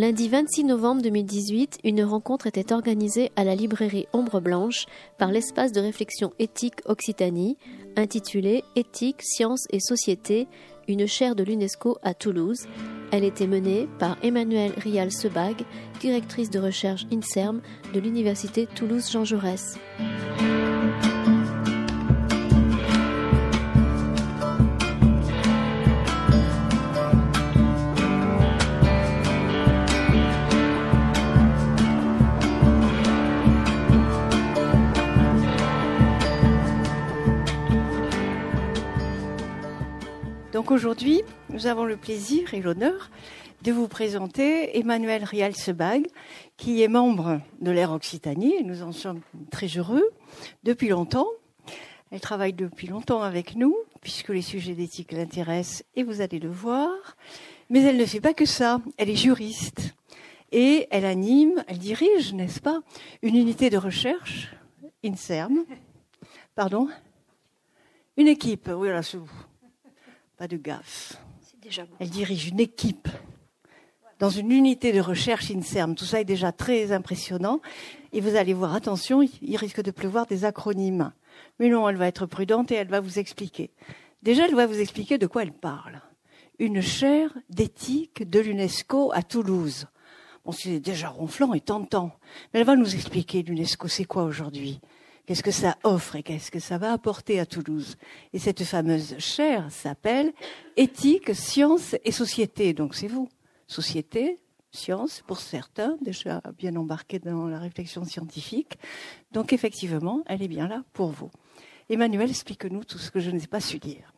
Lundi 26 novembre 2018, une rencontre était organisée à la librairie Ombre Blanche par l'espace de réflexion éthique Occitanie, intitulée Éthique, sciences et société, une chaire de l'UNESCO à Toulouse. Elle était menée par Emmanuelle Rial-Sebag, directrice de recherche INSERM de l'Université Toulouse-Jean Jaurès. Donc aujourd'hui, nous avons le plaisir et l'honneur de vous présenter Emmanuel Rial-Sebag, qui est membre de l'Air Occitanie, et nous en sommes très heureux depuis longtemps. Elle travaille depuis longtemps avec nous, puisque les sujets d'éthique l'intéressent, et vous allez le voir. Mais elle ne fait pas que ça, elle est juriste. Et elle anime, elle dirige, n'est-ce pas, une unité de recherche, INSERM. Pardon? Une équipe, oui, là, c'est vous. Pas de gaffe. Elle dirige une équipe dans une unité de recherche INSERM. Tout ça est déjà très impressionnant. Et vous allez voir, attention, il risque de pleuvoir des acronymes. Mais non, elle va être prudente et elle va vous expliquer. Déjà, elle va vous expliquer de quoi elle parle. Une chaire d'éthique de l'UNESCO à Toulouse. Bon, c'est déjà ronflant et tentant. Mais elle va nous expliquer l'UNESCO, c'est quoi aujourd'hui? Qu'est-ce que ça offre et qu'est-ce que ça va apporter à Toulouse? Et cette fameuse chaire s'appelle Éthique, sciences et société. Donc c'est vous société, science pour certains, déjà bien embarqués dans la réflexion scientifique. Donc effectivement, elle est bien là pour vous. Emmanuel, explique-nous tout ce que je n'ai pas su dire.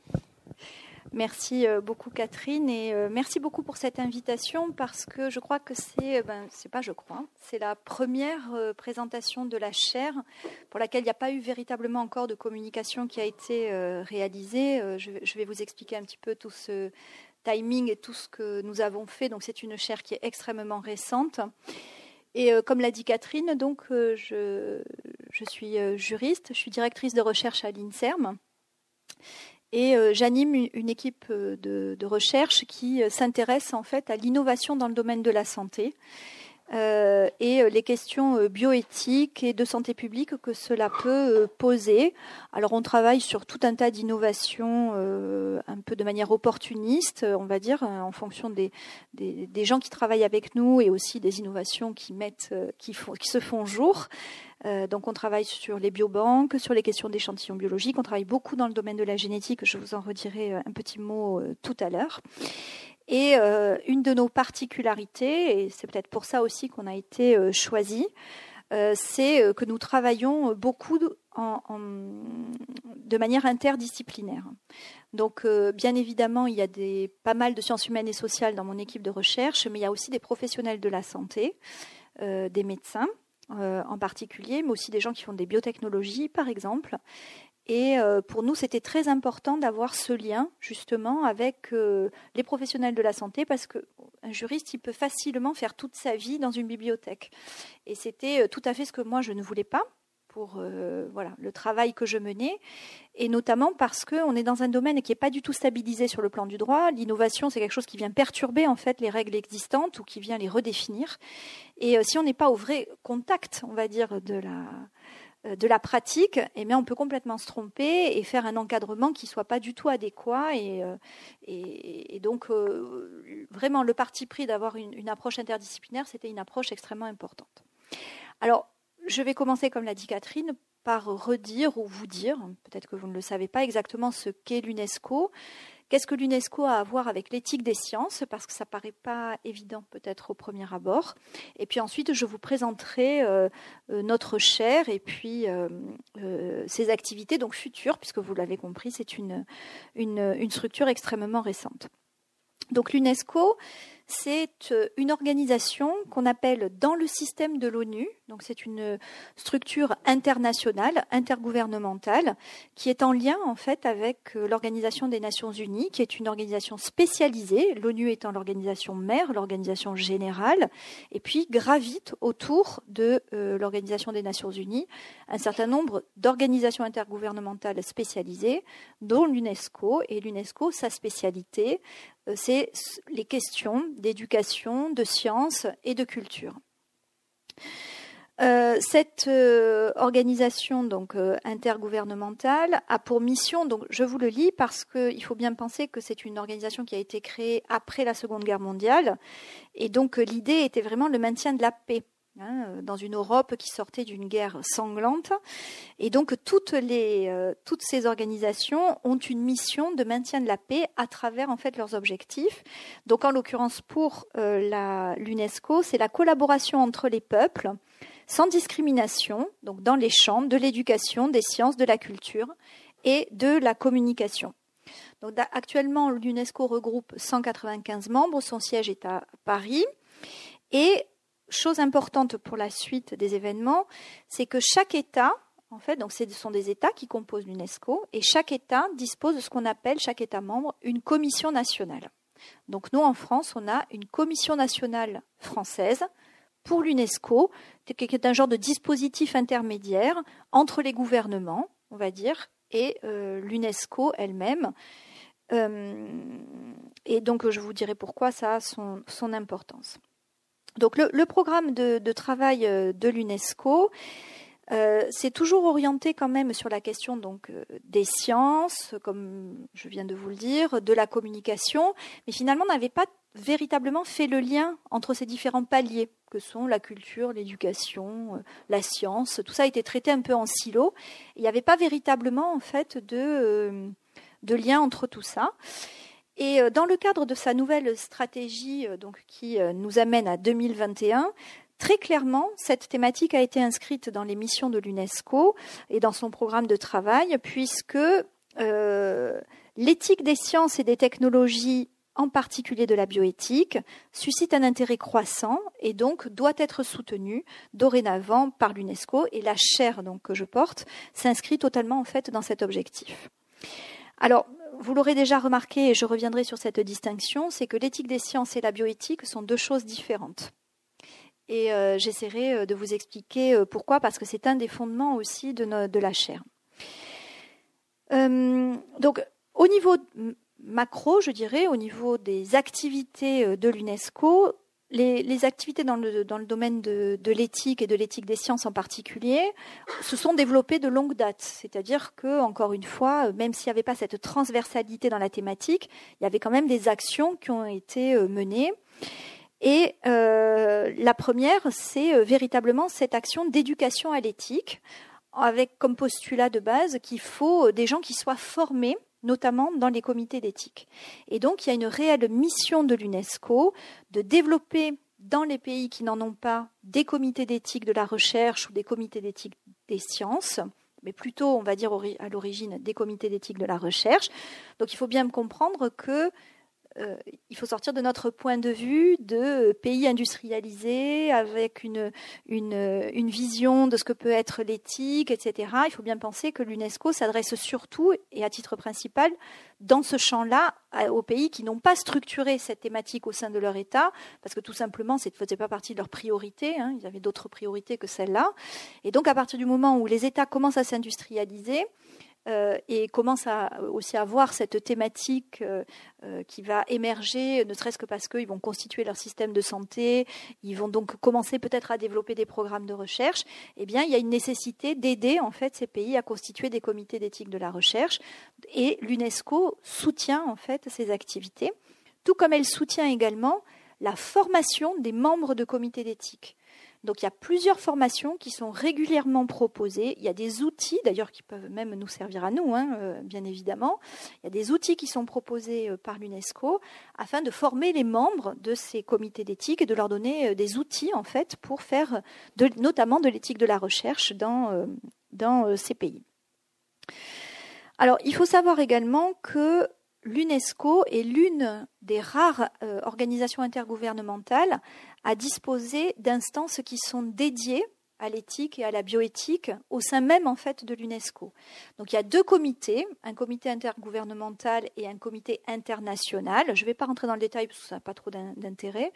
Merci euh, beaucoup Catherine et euh, merci beaucoup pour cette invitation parce que je crois que c'est, euh, ben, c'est pas je crois, c'est la première présentation de la chaire pour laquelle il n'y a pas eu véritablement encore de communication qui a été réalisée. Je vais vous expliquer un petit peu tout ce timing et tout ce que nous avons fait. Donc c'est une chaire qui est extrêmement récente. Et comme l'a dit Catherine, donc je, je suis juriste, je suis directrice de recherche à l'INSERM. Et j'anime une, équipe de, de recherche qui s'intéresse en fait à l'innovation dans le domaine de la santé. Euh, et euh, les questions euh, bioéthiques et de santé publique que cela peut poser. Alors on travaille sur tout un tas d'innovations un peu de manière opportuniste, on va dire, en fonction des, des, gens qui travaillent avec nous et aussi des innovations qui, mettent, qui, font, qui se font jour. donc on travaille sur les biobanques, sur les questions d'échantillons biologiques, on travaille beaucoup dans le domaine de la génétique, je vous en redirai un petit mot tout à l'heure. Et euh, une de nos particularités, et c'est peut-être pour ça aussi qu'on a été euh, choisi, euh, c'est que nous travaillons beaucoup de manière interdisciplinaire. Donc, bien évidemment, il y a pas mal de sciences humaines et sociales dans mon équipe de recherche, mais il y a aussi des professionnels de la santé, des médecins en particulier, mais aussi des gens qui font des biotechnologies, par exemple, et euh, pour nous, c'était très important d'avoir ce lien justement avec euh, les professionnels de la santé parce qu'un juriste, il peut facilement faire toute sa vie dans une bibliothèque. Et c'était euh, tout à fait ce que moi, je ne voulais pas pour voilà, le travail que je menais, et notamment parce qu'on est dans un domaine qui n'est pas du tout stabilisé sur le plan du droit. L'innovation, c'est quelque chose qui vient perturber en fait les règles existantes ou qui vient les redéfinir. Et si on n'est pas au vrai contact, on va dire, de la euh, de la pratique, eh on peut complètement se tromper et faire un encadrement qui soit pas du tout adéquat. Et, euh, donc, euh, vraiment, le parti pris d'avoir une, approche interdisciplinaire, c'était une approche extrêmement importante. Alors, je vais commencer, comme l'a dit Catherine, par redire ou vous dire, peut-être que vous ne le savez pas exactement ce qu'est l'UNESCO. Qu'est-ce que l'UNESCO a à voir avec l'éthique des sciences? Parce que ça paraît pas évident peut-être au premier abord. Et puis ensuite, je vous présenterai euh, euh, notre chaire et puis euh, ses activités futures, puisque vous l'avez compris, c'est une structure extrêmement récente. Donc l'UNESCO, c'est euh, une organisation qu'on appelle dans le système de l'ONU. Donc c'est une structure internationale, intergouvernementale, qui est en lien en fait avec euh, l'Organisation des Nations Unies, qui est une organisation spécialisée. L'ONU étant l'organisation mère, l'organisation générale, et puis gravite autour de euh, l'Organisation des Nations Unies un certain nombre d'organisations intergouvernementales spécialisées, dont l'UNESCO. Et l'UNESCO, sa spécialité, c'est les questions d'éducation, de sciences et de culture. Euh, cette euh, organisation euh, intergouvernementale a pour mission, donc je vous le lis parce qu'il faut bien penser que c'est une organisation qui a été créée après la Seconde Guerre mondiale, et donc l'idée était vraiment le maintien de la paix. Hein, dans une Europe qui sortait d'une guerre sanglante. Et donc toutes, les, toutes ces organisations ont une mission de maintien de la paix à travers en fait leurs objectifs. Donc en l'occurrence pour l'UNESCO, c'est la collaboration entre les peuples sans discrimination, donc dans les champs de l'éducation, des sciences, de la culture et de la communication. Donc, actuellement, l'UNESCO regroupe 195 membres, son siège est à Paris. Et chose importante pour la suite des événements, c'est que chaque État, en fait, donc ce sont des États qui composent l'UNESCO, et chaque État dispose de ce qu'on appelle, chaque État membre, une commission nationale. Donc nous, en France, on a une commission nationale française pour l'UNESCO, qui est un genre de dispositif intermédiaire entre les gouvernements, on va dire, et euh, l'UNESCO elle-même. Euh, et donc, je vous dirai pourquoi ça a son, importance. Donc, le, programme de, travail euh, de l'UNESCO, c'est toujours orienté quand même sur la question donc des sciences, comme je viens de vous le dire, de la communication, mais finalement n'avait pas véritablement fait le lien entre ces différents paliers que sont la culture, l'éducation, euh, la science. Tout ça a été traité un peu en silo. Il n'y avait pas véritablement en fait euh, de lien entre tout ça. Et euh, dans le cadre de sa nouvelle stratégie donc, qui nous amène à 2021, Très clairement, cette thématique a été inscrite dans les missions de l'UNESCO et dans son programme de travail, puisque l'éthique des sciences et des technologies en particulier de la bioéthique, suscite un intérêt croissant et donc doit être soutenu dorénavant par l'UNESCO et la chaire donc que je porte s'inscrit totalement en fait dans cet objectif. Alors, vous l'aurez déjà remarqué et je reviendrai sur cette distinction, c'est que l'éthique des sciences et la bioéthique sont deux choses différentes. Et euh, j'essaierai euh, de vous expliquer euh, pourquoi, parce que c'est un des fondements aussi de, la chaire. donc, au niveau macro, je dirais, au niveau des activités de l'UNESCO, les, activités dans le, domaine de, l'éthique et de l'éthique des sciences en particulier se sont développées de longue date. C'est-à-dire que, encore une fois, euh, même s'il n'y avait pas cette transversalité dans la thématique, il y avait quand même des actions qui ont été euh, menées. Et la première, c'est véritablement cette action d'éducation à l'éthique, avec comme postulat de base qu'il faut des gens qui soient formés notamment dans les comités d'éthique. Et donc, il y a une réelle mission de l'UNESCO de développer dans les pays qui n'en ont pas des comités d'éthique de la recherche ou des comités d'éthique des sciences, mais plutôt, on va dire à l'origine, des comités d'éthique de la recherche. Donc il faut bien comprendre que euh, il faut sortir de notre point de vue de pays industrialisés avec une, une, vision de ce que peut être l'éthique, etc. Il faut bien penser que l'UNESCO s'adresse surtout et à titre principal dans ce champ-là aux pays qui n'ont pas structuré cette thématique au sein de leur État, parce que tout simplement, ça ne faisait pas partie de leurs priorités, hein, ils avaient d'autres priorités que celle-là. Et donc à partir du moment où les États commencent à s'industrialiser, euh, et commence à, aussi à voir cette thématique euh, euh, qui va émerger, ne serait-ce que parce qu'ils vont constituer leur système de santé, ils vont donc commencer peut-être à développer des programmes de recherche, eh bien, il y a une nécessité d'aider en fait ces pays à constituer des comités d'éthique de la recherche et l'UNESCO soutient en fait ces activités, tout comme elle soutient également la formation des membres de comités d'éthique. Donc il y a plusieurs formations qui sont régulièrement proposées. Il y a des outils, d'ailleurs, qui peuvent même nous servir à nous, hein, euh, bien évidemment. Il y a des outils qui sont proposés euh, par l'UNESCO afin de former les membres de ces comités d'éthique et de leur donner euh, des outils, en fait, pour faire notamment de l'éthique de la recherche dans, dans ces pays. Alors, il faut savoir également que l'UNESCO est l'une des rares organisations intergouvernementales à disposer d'instances qui sont dédiées à l'éthique et à la bioéthique au sein même en fait de l'UNESCO. Donc il y a deux comités, un comité intergouvernemental et un comité international. Je ne vais pas rentrer dans le détail parce que ça n'a pas trop d'intérêt.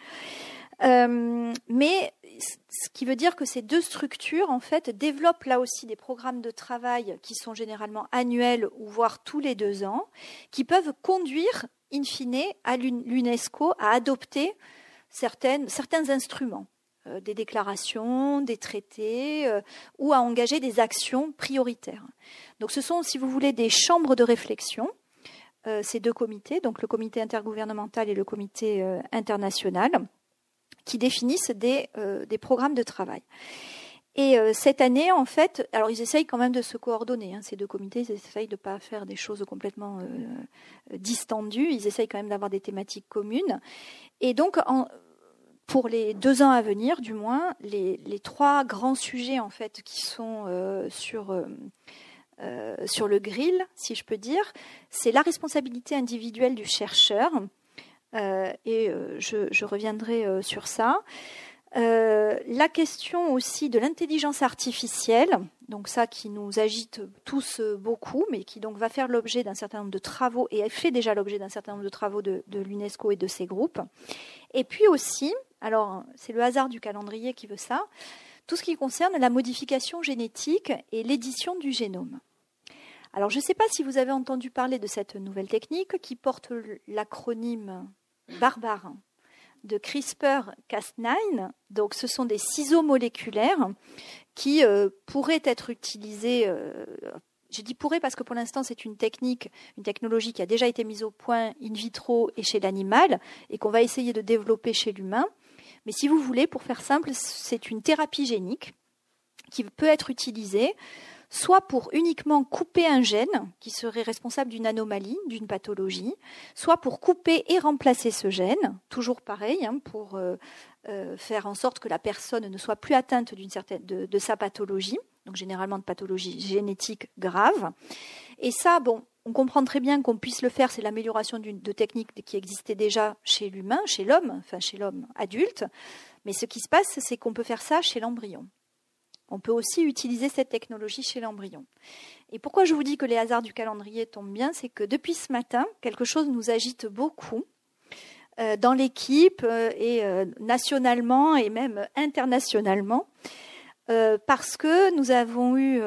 Euh, mais ce qui veut dire que ces deux structures en fait développent là aussi des programmes de travail qui sont généralement annuels ou voire tous les deux ans, qui peuvent conduire in fine, à l'UNESCO à adopter certaines, certains instruments, euh, des déclarations, des traités, euh, ou à engager des actions prioritaires. Donc ce sont, si vous voulez, des chambres de réflexion, euh, ces deux comités, donc le comité intergouvernemental et le comité international, qui définissent des, des programmes de travail. Et cette année, en fait, alors ils essayent quand même de se coordonner. Hein, ces deux comités, ils essayent de ne pas faire des choses complètement distendues. Ils essayent quand même d'avoir des thématiques communes. Et donc, pour les deux ans à venir, du moins, les, trois grands sujets en fait qui sont euh, sur euh, sur le grill, si je peux dire, c'est la responsabilité individuelle du chercheur. et je, reviendrai sur ça. Euh, la question aussi de l'intelligence artificielle, donc ça qui nous agite tous beaucoup, mais qui donc va faire l'objet d'un certain nombre de travaux et fait déjà l'objet d'un certain nombre de travaux de, l'UNESCO et de ses groupes. Et puis aussi, alors c'est le hasard du calendrier qui veut ça, tout ce qui concerne la modification génétique et l'édition du génome. Alors je ne sais pas si vous avez entendu parler de cette nouvelle technique qui porte l'acronyme barbare de CRISPR-Cas9. Donc, ce sont des ciseaux moléculaires qui euh, pourraient être utilisés. Euh, je dis pourrait parce que pour l'instant, c'est une technique, une technologie qui a déjà été mise au point in vitro et chez l'animal et qu'on va essayer de développer chez l'humain. Mais si vous voulez, pour faire simple, c'est une thérapie génique qui peut être utilisée soit pour uniquement couper un gène qui serait responsable d'une anomalie, d'une pathologie, soit pour couper et remplacer ce gène, toujours pareil, hein, pour euh, euh, faire en sorte que la personne ne soit plus atteinte certaine de, sa pathologie, donc généralement de pathologie génétique grave. Et ça, bon, on comprend très bien qu'on puisse le faire, c'est l'amélioration de techniques qui existaient déjà chez l'humain, chez l'homme, enfin chez l'homme adulte. Mais ce qui se passe, c'est qu'on peut faire ça chez l'embryon. On peut aussi utiliser cette technologie chez l'embryon. Et pourquoi je vous dis que les hasards du calendrier tombent bien, c'est que depuis ce matin, quelque chose nous agite beaucoup euh, dans l'équipe euh, et euh, nationalement et même internationalement, parce que nous avons eu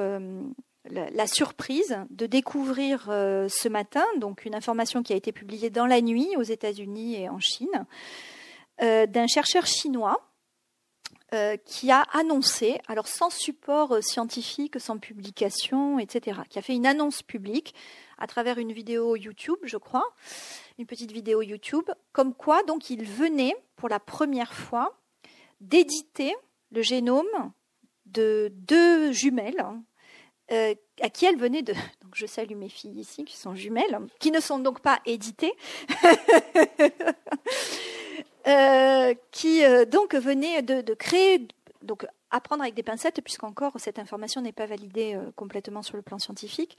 la, surprise de découvrir ce matin, donc une information qui a été publiée dans la nuit aux États-Unis et en Chine, d'un chercheur chinois euh, qui a annoncé, alors sans support euh, scientifique, sans publication, etc., qui a fait une annonce publique à travers une vidéo YouTube, je crois, une petite vidéo YouTube, comme quoi donc il venait pour la première fois d'éditer le génome de deux jumelles euh, à qui elle venait de. Donc je salue mes filles ici qui sont jumelles, qui ne sont donc pas éditées. Euh, qui euh, donc venait de, créer, donc apprendre avec des pincettes, puisqu'encore cette information n'est pas validée euh, complètement sur le plan scientifique,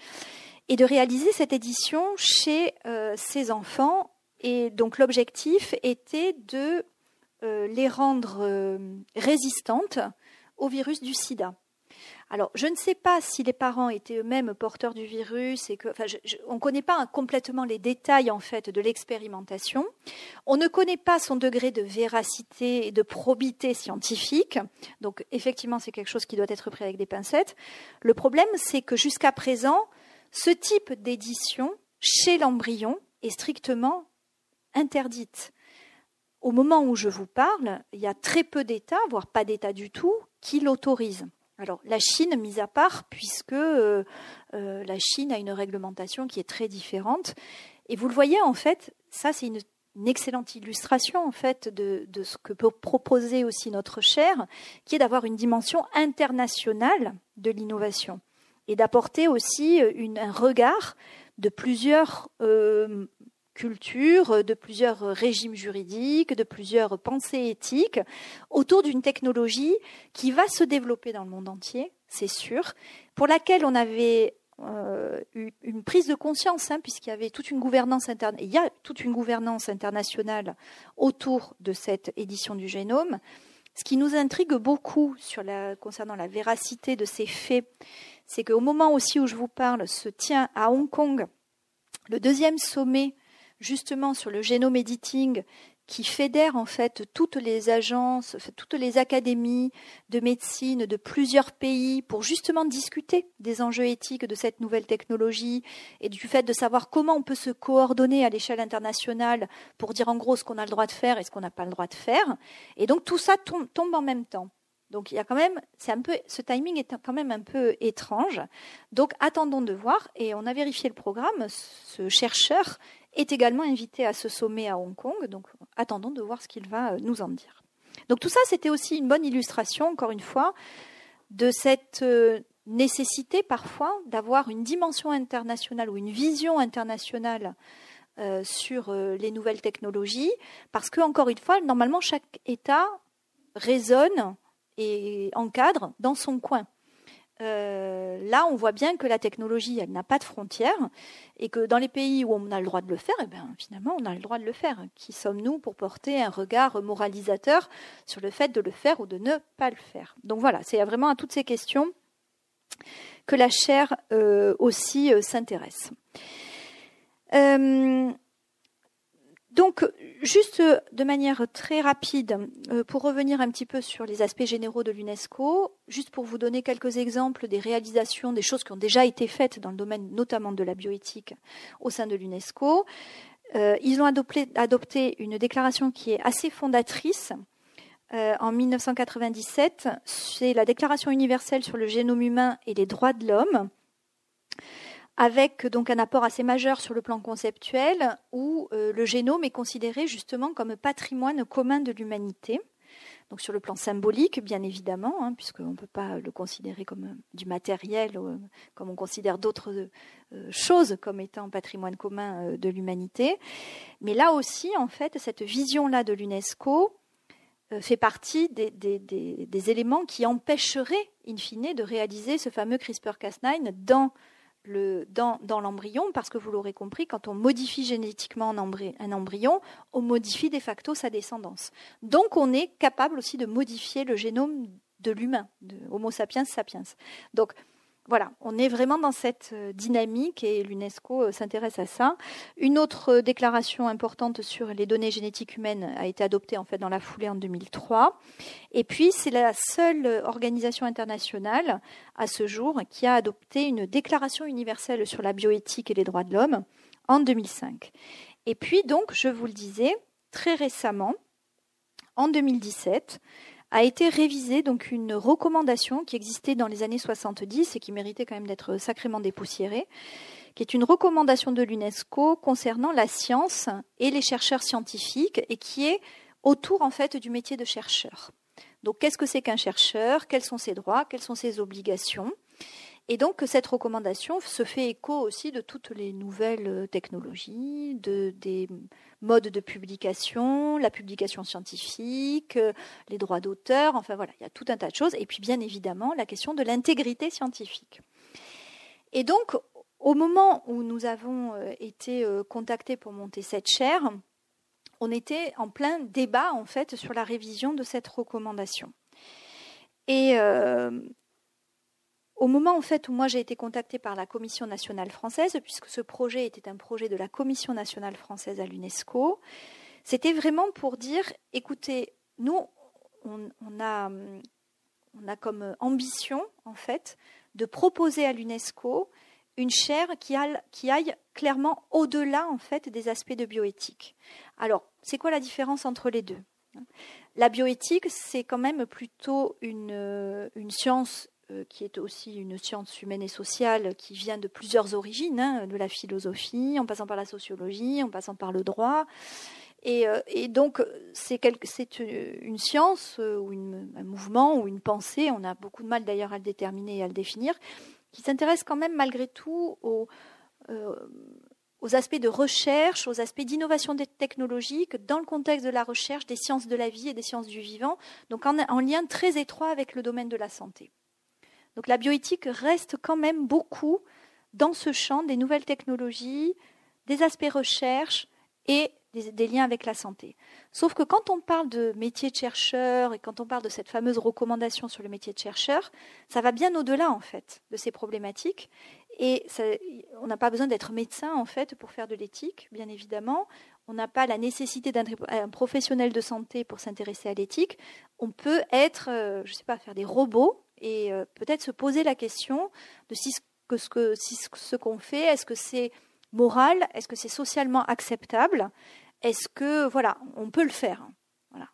et de réaliser cette édition chez ces enfants. Et donc l'objectif était de les rendre résistantes au virus du sida. Alors, je ne sais pas si les parents étaient eux-mêmes porteurs du virus et enfin, on ne connaît pas complètement les détails de l'expérimentation. On ne connaît pas son degré de véracité et de probité scientifique. Donc, effectivement, c'est quelque chose qui doit être pris avec des pincettes. Le problème, c'est que jusqu'à présent, ce type d'édition chez l'embryon est strictement interdite. Au moment où je vous parle, il y a très peu d'États, voire pas d'États du tout, qui l'autorisent. Alors la Chine, mise à part, puisque euh, euh, la Chine a une réglementation qui est très différente. Et vous le voyez, en fait, ça c'est une, excellente illustration en fait de, ce que peut proposer aussi notre chaire, qui est d'avoir une dimension internationale de l'innovation et d'apporter aussi un regard de plusieurs euh, culture, de plusieurs régimes juridiques, de plusieurs pensées éthiques, autour d'une technologie qui va se développer dans le monde entier, c'est sûr, pour laquelle on avait euh, eu une prise de conscience, hein, puisqu'il y avait toute une gouvernance il y a toute une gouvernance internationale autour de cette édition du génome. Ce qui nous intrigue beaucoup concernant la véracité de ces faits, c'est qu'au moment aussi où je vous parle, se tient à Hong Kong le deuxième sommet justement sur le génome editing qui fédère en fait toutes les agences, toutes les académies de médecine de plusieurs pays pour justement discuter des enjeux éthiques de cette nouvelle technologie et du fait de savoir comment on peut se coordonner à l'échelle internationale pour dire en gros ce qu'on a le droit de faire et ce qu'on n'a pas le droit de faire. Et donc tout ça tombe, tombe en même temps. Donc il y a quand même, c'est un peu, ce timing est quand même un peu étrange. Donc attendons de voir. Et on a vérifié le programme. Ce chercheur est également invité à ce sommet à Hong Kong. Donc attendons de voir ce qu'il va euh, nous en dire. Donc tout ça, c'était aussi une bonne illustration, encore une fois, de cette euh, nécessité parfois d'avoir une dimension internationale ou une vision internationale euh, sur les nouvelles technologies, parce que encore une fois, normalement, chaque État raisonne et encadre dans son coin. Euh, là, on voit bien que la technologie, elle n'a pas de frontières et que dans les pays où on a le droit de le faire, eh bien, finalement, on a le droit de le faire. Qui sommes-nous pour porter un regard moralisateur sur le fait de le faire ou de ne pas le faire? Donc voilà, c'est vraiment à toutes ces questions que la chaire euh, aussi euh, s'intéresse. Donc, juste de manière très rapide, euh, pour revenir un petit peu sur les aspects généraux de l'UNESCO, juste pour vous donner quelques exemples des réalisations, des choses qui ont déjà été faites dans le domaine notamment de la bioéthique au sein de l'UNESCO. Euh, ils ont adopté, une déclaration qui est assez fondatrice. Euh, en 1997, c'est la Déclaration universelle sur le génome humain et les droits de l'homme avec donc un apport assez majeur sur le plan conceptuel, où euh, le génome est considéré justement comme patrimoine commun de l'humanité. Donc sur le plan symbolique, bien évidemment, hein, puisqu'on ne peut pas le considérer comme du matériel, euh, comme on considère d'autres euh, choses comme étant patrimoine commun de l'humanité. Mais là aussi, en fait, cette vision-là de l'UNESCO fait partie des, des, éléments qui empêcheraient, in fine, de réaliser ce fameux CRISPR-Cas9 dans dans, l'embryon, parce que vous l'aurez compris, quand on modifie génétiquement un, embryon, on modifie de facto sa descendance. Donc on est capable aussi de modifier le génome de l'humain, Homo sapiens sapiens. Donc voilà, on est vraiment dans cette euh, dynamique et l'UNESCO euh, s'intéresse à ça. Une autre euh, déclaration importante sur les données génétiques humaines a été adoptée en fait dans la foulée en 2003. Et puis c'est la seule organisation internationale à ce jour qui a adopté une déclaration universelle sur la bioéthique et les droits de l'homme en 2005. Et puis donc, je vous le disais, très récemment, en 2017, a été révisée donc une recommandation qui existait dans les années 70 et qui méritait quand même d'être sacrément dépoussiérée, qui est une recommandation de l'UNESCO concernant la science et les chercheurs scientifiques et qui est autour en fait du métier de chercheur. Donc qu'est-ce que c'est qu'un chercheur? Quels sont ses droits? Quelles sont ses obligations? Et donc cette recommandation se fait écho aussi de toutes les nouvelles technologies, de, des modes de publication, la publication scientifique, les droits d'auteur, enfin voilà, il y a tout un tas de choses. Et puis bien évidemment la question de l'intégrité scientifique. Et donc au moment où nous avons euh, été euh, contactés pour monter cette chaire, on était en plein débat en fait sur la révision de cette recommandation. Et, euh, au moment où moi j'ai été contactée par la Commission nationale française, puisque ce projet était un projet de la Commission nationale française à l'UNESCO, c'était vraiment pour dire, écoutez, nous, on, a, comme ambition en fait de proposer à l'UNESCO une chaire qui, aille clairement au-delà en fait des aspects de bioéthique. Alors, c'est quoi la différence entre les deux? La bioéthique, c'est quand même plutôt une, science qui est aussi une science humaine et sociale qui vient de plusieurs origines, hein, de la philosophie, en passant par la sociologie, en passant par le droit. Et, euh, donc, c'est une science euh, ou un mouvement ou une pensée, on a beaucoup de mal d'ailleurs à le déterminer et à le définir, qui s'intéresse quand même malgré tout aux aspects de recherche, aux aspects d'innovation technologique dans le contexte de la recherche des sciences de la vie et des sciences du vivant, donc en lien très étroit avec le domaine de la santé. Donc la bioéthique reste quand même beaucoup dans ce champ des nouvelles technologies, des aspects recherche et des, liens avec la santé. Sauf que quand on parle de métier de chercheur et quand on parle de cette fameuse recommandation sur le métier de chercheur, ça va bien au-delà en fait de ces problématiques. Et on n'a pas besoin d'être médecin en fait pour faire de l'éthique, bien évidemment. On n'a pas la nécessité d'un professionnel de santé pour s'intéresser à l'éthique. On peut être, euh, je ne sais pas, faire des robots et euh, peut-être se poser la question de si ce ce que ce qu'on fait, est-ce que c'est moral, est-ce que c'est socialement acceptable est-ce que, voilà, on peut le faire voilà.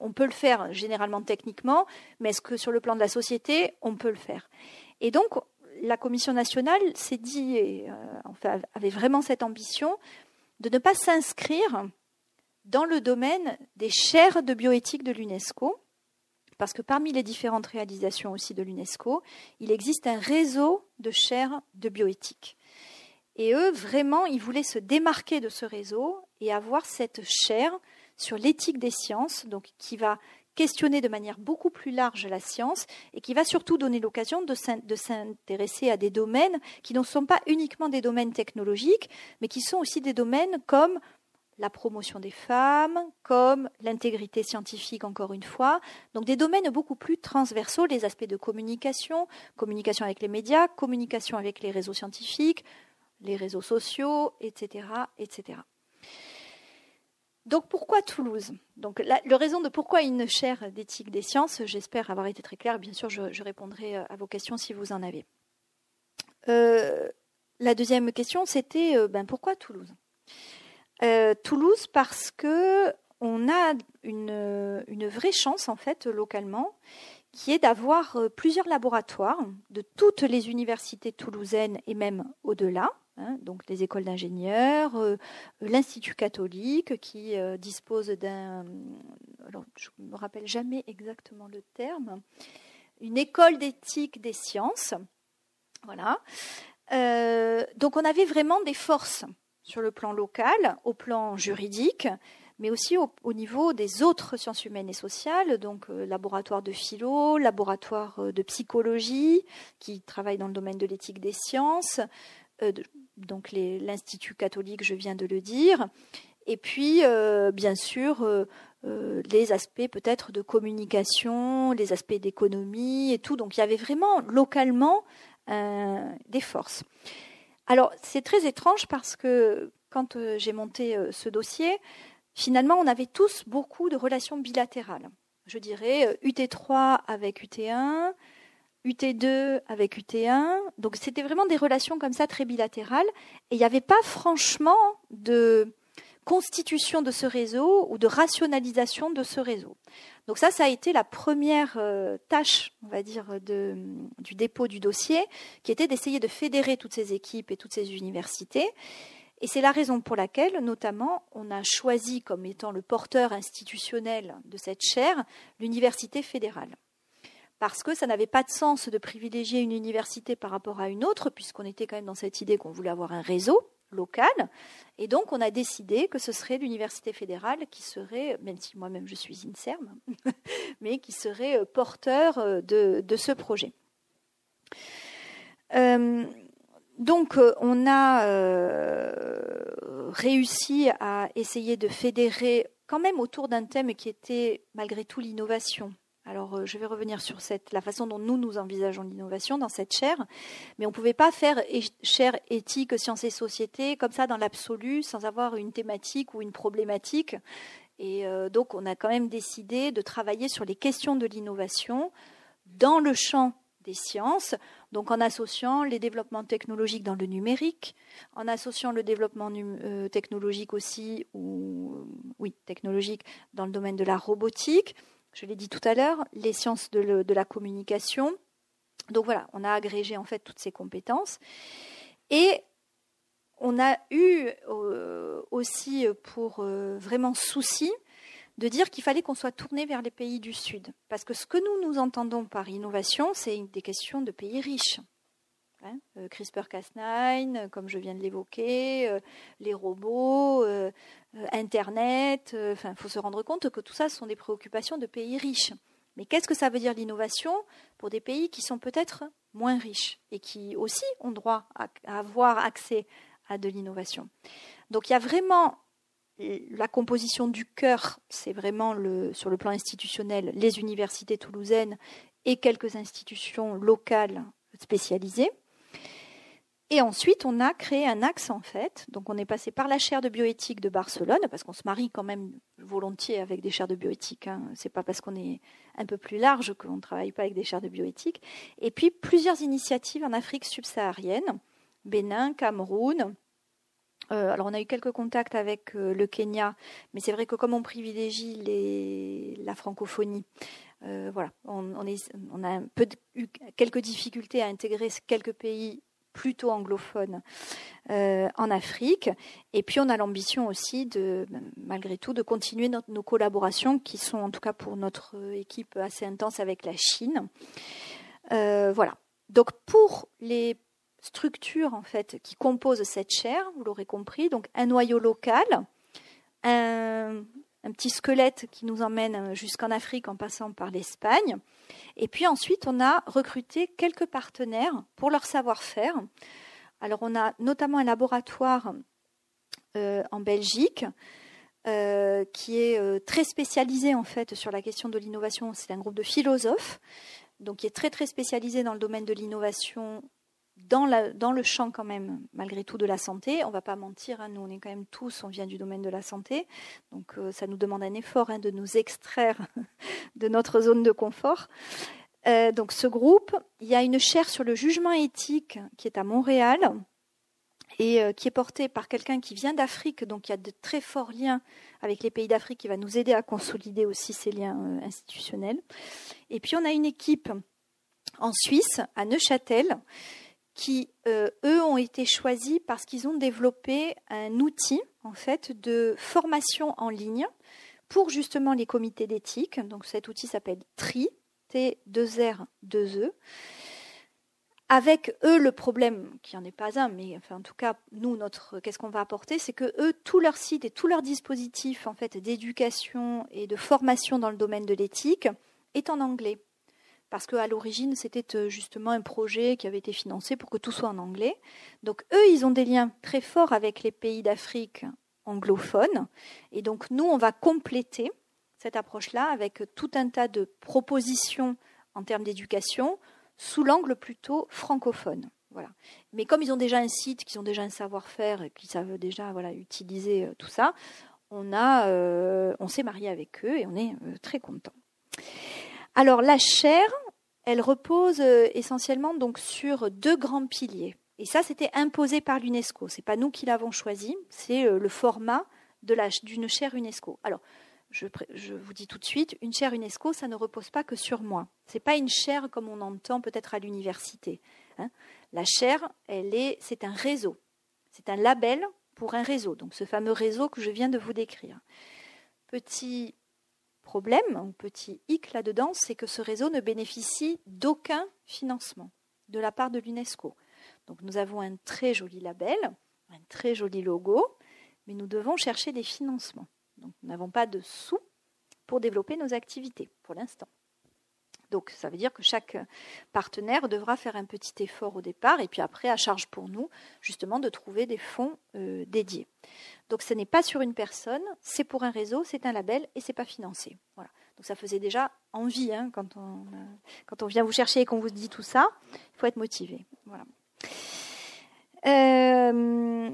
On peut le faire généralement techniquement, mais est-ce que sur le plan de la société, on peut le faire Et donc, la Commission nationale s'est dit, et, euh, avait vraiment cette ambition, de ne pas s'inscrire dans le domaine des chaires de bioéthique de l'UNESCO, parce que parmi les différentes réalisations aussi de l'UNESCO, il existe un réseau de chaires de bioéthique. Et eux, vraiment, ils voulaient se démarquer de ce réseau et avoir cette chaire sur l'éthique des sciences, donc qui va questionner de manière beaucoup plus large la science et qui va surtout donner l'occasion de s'intéresser à des domaines qui ne sont pas uniquement des domaines technologiques, mais qui sont aussi des domaines comme la promotion des femmes, comme l'intégrité scientifique, encore une fois. Donc des domaines beaucoup plus transversaux, les aspects de communication, communication avec les médias, communication avec les réseaux scientifiques, les réseaux sociaux, etc. etc. Donc pourquoi Toulouse? Donc la, raison de pourquoi une chaire d'éthique des sciences, j'espère avoir été très claire, bien sûr je, répondrai euh, à vos questions si vous en avez. Euh, la deuxième question c'était euh, ben, pourquoi Toulouse? Toulouse parce que on a une, vraie chance en fait localement qui est d'avoir plusieurs laboratoires de toutes les universités toulousaines et même au-delà, Hein, donc les écoles d'ingénieurs, euh, l'Institut catholique qui euh, dispose d'un, alors je ne me rappelle jamais exactement le terme, une école d'éthique des sciences. Voilà. Euh, donc on avait vraiment des forces sur le plan local, au plan juridique, mais aussi au, au niveau des autres sciences humaines et sociales, donc laboratoire de philo, laboratoire de psychologie, qui travaille dans le domaine de l'éthique des sciences, euh, donc l'Institut catholique, je viens de le dire, et puis euh, bien sûr euh, les aspects peut-être de communication, les aspects d'économie et tout. Donc il y avait vraiment localement des forces. Alors c'est très étrange parce que quand j'ai monté ce dossier, finalement on avait tous beaucoup de relations bilatérales. Je dirais UT3 avec UT1, UT2 avec UT1. Donc c'était vraiment des relations comme ça très bilatérales. Et il n'y avait pas franchement de constitution de ce réseau ou de rationalisation de ce réseau. Donc ça, ça a été la première euh, tâche, on va dire, du dépôt du dossier, qui était d'essayer de fédérer toutes ces équipes et toutes ces universités. Et c'est la raison pour laquelle, notamment, on a choisi comme étant le porteur institutionnel de cette chaire l'université fédérale parce que ça n'avait pas de sens de privilégier une université par rapport à une autre, puisqu'on était quand même dans cette idée qu'on voulait avoir un réseau local. Et donc, on a décidé que ce serait l'université fédérale qui serait, même si moi-même je suis INSERM, mais qui serait euh, porteur euh, de, ce projet. Euh, donc, on a réussi à essayer de fédérer quand même autour d'un thème qui était malgré tout l'innovation. Alors, euh, je vais revenir sur la façon dont nous, nous envisageons l'innovation dans cette chaire, mais on ne pouvait pas faire chaire éthique, sciences et société comme ça dans l'absolu, sans avoir une thématique ou une problématique. Et euh, donc, on a quand même décidé de travailler sur les questions de l'innovation dans le champ des sciences, donc en associant les développements technologiques dans le numérique, en associant le développement euh, technologique aussi, ou oui, technologique dans le domaine de la robotique, je l'ai dit tout à l'heure, les sciences de, la communication. Donc voilà, on a agrégé en fait toutes ces compétences. Et on a eu euh, aussi pour euh, vraiment souci de dire qu'il fallait qu'on soit tourné vers les pays du Sud. Parce que ce que nous nous entendons par innovation, c'est des questions de pays riches. Hein, euh, CRISPR-Cas9, comme je viens de l'évoquer, euh, les robots, euh, Internet. Enfin, il faut se rendre compte que tout ça sont des préoccupations de pays riches. Mais qu'est-ce que ça veut dire l'innovation pour des pays qui sont peut-être moins riches et qui aussi ont droit à, avoir accès à de l'innovation? Donc il y a vraiment la composition du cœur, c'est vraiment le, sur le plan institutionnel les universités toulousaines et quelques institutions locales spécialisées. Et ensuite, on a créé un axe en fait. Donc, on est passé par la chaire de bioéthique de Barcelone, parce qu'on se marie quand même volontiers avec des chaires de bioéthique. Hein. C'est pas parce qu'on est un peu plus large qu'on ne travaille pas avec des chaires de bioéthique. Et puis plusieurs initiatives en Afrique subsaharienne, Bénin, Cameroun. Euh, alors, on a eu quelques contacts avec euh, le Kenya, mais c'est vrai que comme on privilégie la francophonie, euh, voilà, on, a eu quelques difficultés à intégrer quelques pays plutôt anglophone euh, en Afrique. Et puis on a l'ambition aussi de, malgré tout, de continuer nos collaborations qui sont en tout cas pour notre équipe assez intenses avec la Chine. Euh, voilà. Donc pour les structures en fait qui composent cette chaire, vous l'aurez compris, donc un noyau local, un, un petit squelette qui nous emmène jusqu'en Afrique en passant par l'Espagne. Et puis ensuite, on a recruté quelques partenaires pour leur savoir-faire. Alors, on a notamment un laboratoire euh, en Belgique euh, qui est euh, très spécialisé en fait sur la question de l'innovation. C'est un groupe de philosophes, donc qui est très très spécialisé dans le domaine de l'innovation dans, le champ quand même, malgré tout, de la santé. On ne va pas mentir, hein, nous on est quand même tous, on vient du domaine de la santé, donc euh, ça nous demande un effort hein, de nous extraire de notre zone de confort. Euh, donc ce groupe, il y a une chaire sur le jugement éthique qui est à Montréal et euh, qui est portée par quelqu'un qui vient d'Afrique, donc il y a de très forts liens avec les pays d'Afrique qui va nous aider à consolider aussi ces liens institutionnels. Et puis on a une équipe en Suisse, à Neuchâtel, qui, euh, eux, ont été choisis parce qu'ils ont développé un outil, en fait, de formation en ligne pour justement les comités d'éthique. Donc cet outil s'appelle TRI, T2R2E. Avec eux, le problème, qui n'en est pas un, mais enfin, en tout cas, nous, notre, qu'est-ce qu'on va apporter, c'est que eux, tout leur site et tout leur dispositif, en fait, d'éducation et de formation dans le domaine de l'éthique est en anglais parce qu'à l'origine, c'était euh, justement un projet qui avait été financé pour que tout soit en anglais. Donc eux, ils ont des liens très forts avec les pays d'Afrique anglophones. Et donc nous, on va compléter cette approche-là avec tout un tas de propositions en termes d'éducation sous l'angle plutôt francophone. Voilà. Mais comme ils ont déjà un site, qu'ils ont déjà un savoir-faire qu'ils savent déjà voilà, utiliser euh, tout ça, on, a, euh, on s'est marié avec eux et on est très content. Alors la chair, elle repose euh, essentiellement donc sur deux grands piliers. Et ça, c'était imposé par l'UNESCO. C'est pas nous qui l'avons choisi, c'est euh, le format d'une chaire UNESCO. Alors, je, vous dis tout de suite, une chaire UNESCO, ça ne repose pas que sur moi. C'est pas une chaire comme on entend peut-être à l'université. Hein. La chaire, elle est, c'est un réseau. C'est un label pour un réseau. Donc, ce fameux réseau que je viens de vous décrire. Petit problème, un petit hic là-dedans, c'est que ce réseau ne bénéficie d'aucun financement de la part de l'UNESCO. Donc nous avons un très joli label, un très joli logo, mais nous devons chercher des financements. Donc nous n'avons pas de sous pour développer nos activités pour l'instant. Donc ça veut dire que chaque partenaire devra faire un petit effort au départ et puis après à charge pour nous justement de trouver des fonds euh, dédiés. Donc ce n'est pas sur une personne, c'est pour un réseau, c'est un label et c'est pas financé. Voilà. Donc ça faisait déjà envie hein, quand, on, quand on vient vous chercher et qu'on vous dit tout ça, il faut être motivé. Voilà. Euh,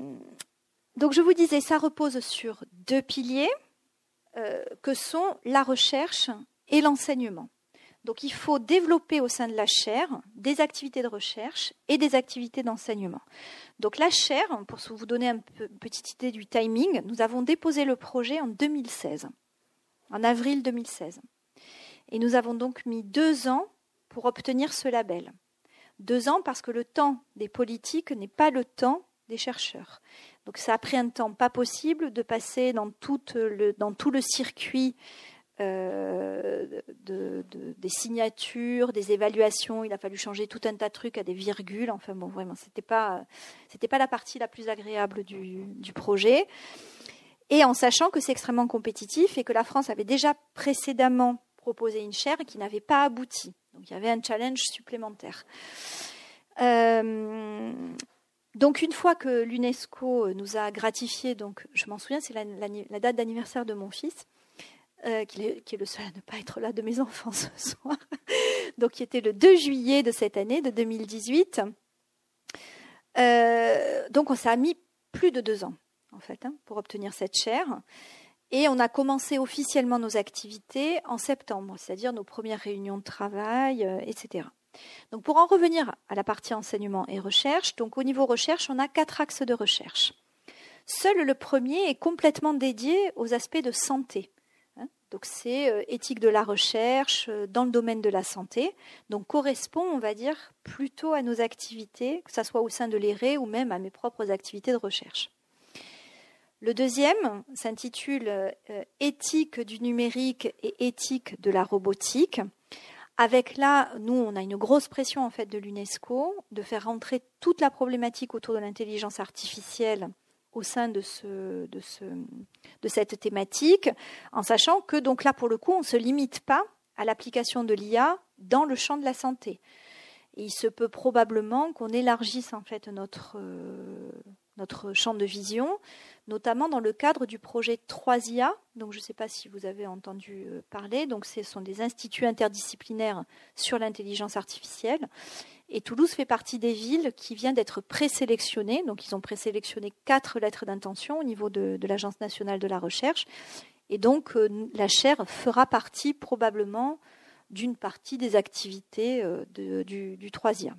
donc je vous disais, ça repose sur deux piliers euh, que sont la recherche et l'enseignement. Donc il faut développer au sein de la chaire des activités de recherche et des activités d'enseignement. Donc la chaire, pour vous donner une petite idée du timing, nous avons déposé le projet en 2016, en avril 2016. Et nous avons donc mis deux ans pour obtenir ce label. Deux ans parce que le temps des politiques n'est pas le temps des chercheurs. Donc ça a pris un temps pas possible de passer dans dans tout le circuit euh, de, des signatures, des évaluations. Il a fallu changer tout un tas de trucs à des virgules. Enfin bon, vraiment, c'était pas c'était pas la partie la plus agréable du, du projet. Et en sachant que c'est extrêmement compétitif et que la France avait déjà précédemment proposé une chaire qui n'avait pas abouti. Donc il y avait un challenge supplémentaire. Euh, Donc une fois que l'UNESCO nous a gratifié, donc je m'en souviens, c'est la, date d'anniversaire de mon fils, euh, qui, est, le seul à ne pas être là de mes enfants ce soir, donc qui était le 2 juillet de cette année, de 2018. Euh, donc on s'est mis plus de deux ans en fait hein, pour obtenir cette chaire. Et on a commencé officiellement nos activités en septembre, c'est-à-dire nos premières réunions de travail, euh, etc. Donc pour en revenir à la partie enseignement et recherche, donc au niveau recherche, on a quatre axes de recherche. Seul le premier est complètement dédié aux aspects de santé. Donc c'est euh, éthique de la recherche euh, dans le domaine de la santé. Donc correspond, on va dire, plutôt à nos activités, que ce soit au sein de l'ERE ou même à mes propres activités de recherche. Le deuxième s'intitule euh, Éthique du numérique et éthique de la robotique. Avec là, nous, on a une grosse pression en fait de l'UNESCO de faire rentrer toute la problématique autour de l'intelligence artificielle au sein de, ce, de, ce, de cette thématique, en sachant que donc là, pour le coup, on ne se limite pas à l'application de l'IA dans le champ de la santé. il se peut probablement qu'on élargisse en fait notre, euh, notre champ de vision notamment dans le cadre du projet 3IA. Donc, je ne sais pas si vous avez entendu euh, parler. Donc, ce sont des instituts interdisciplinaires sur l'intelligence artificielle. Et Toulouse fait partie des villes qui viennent d'être présélectionnées. Donc, ils ont présélectionné quatre lettres d'intention au niveau de, l'Agence nationale de la recherche. Et donc, euh, la chaire fera partie probablement d'une partie des activités euh, du, 3IA.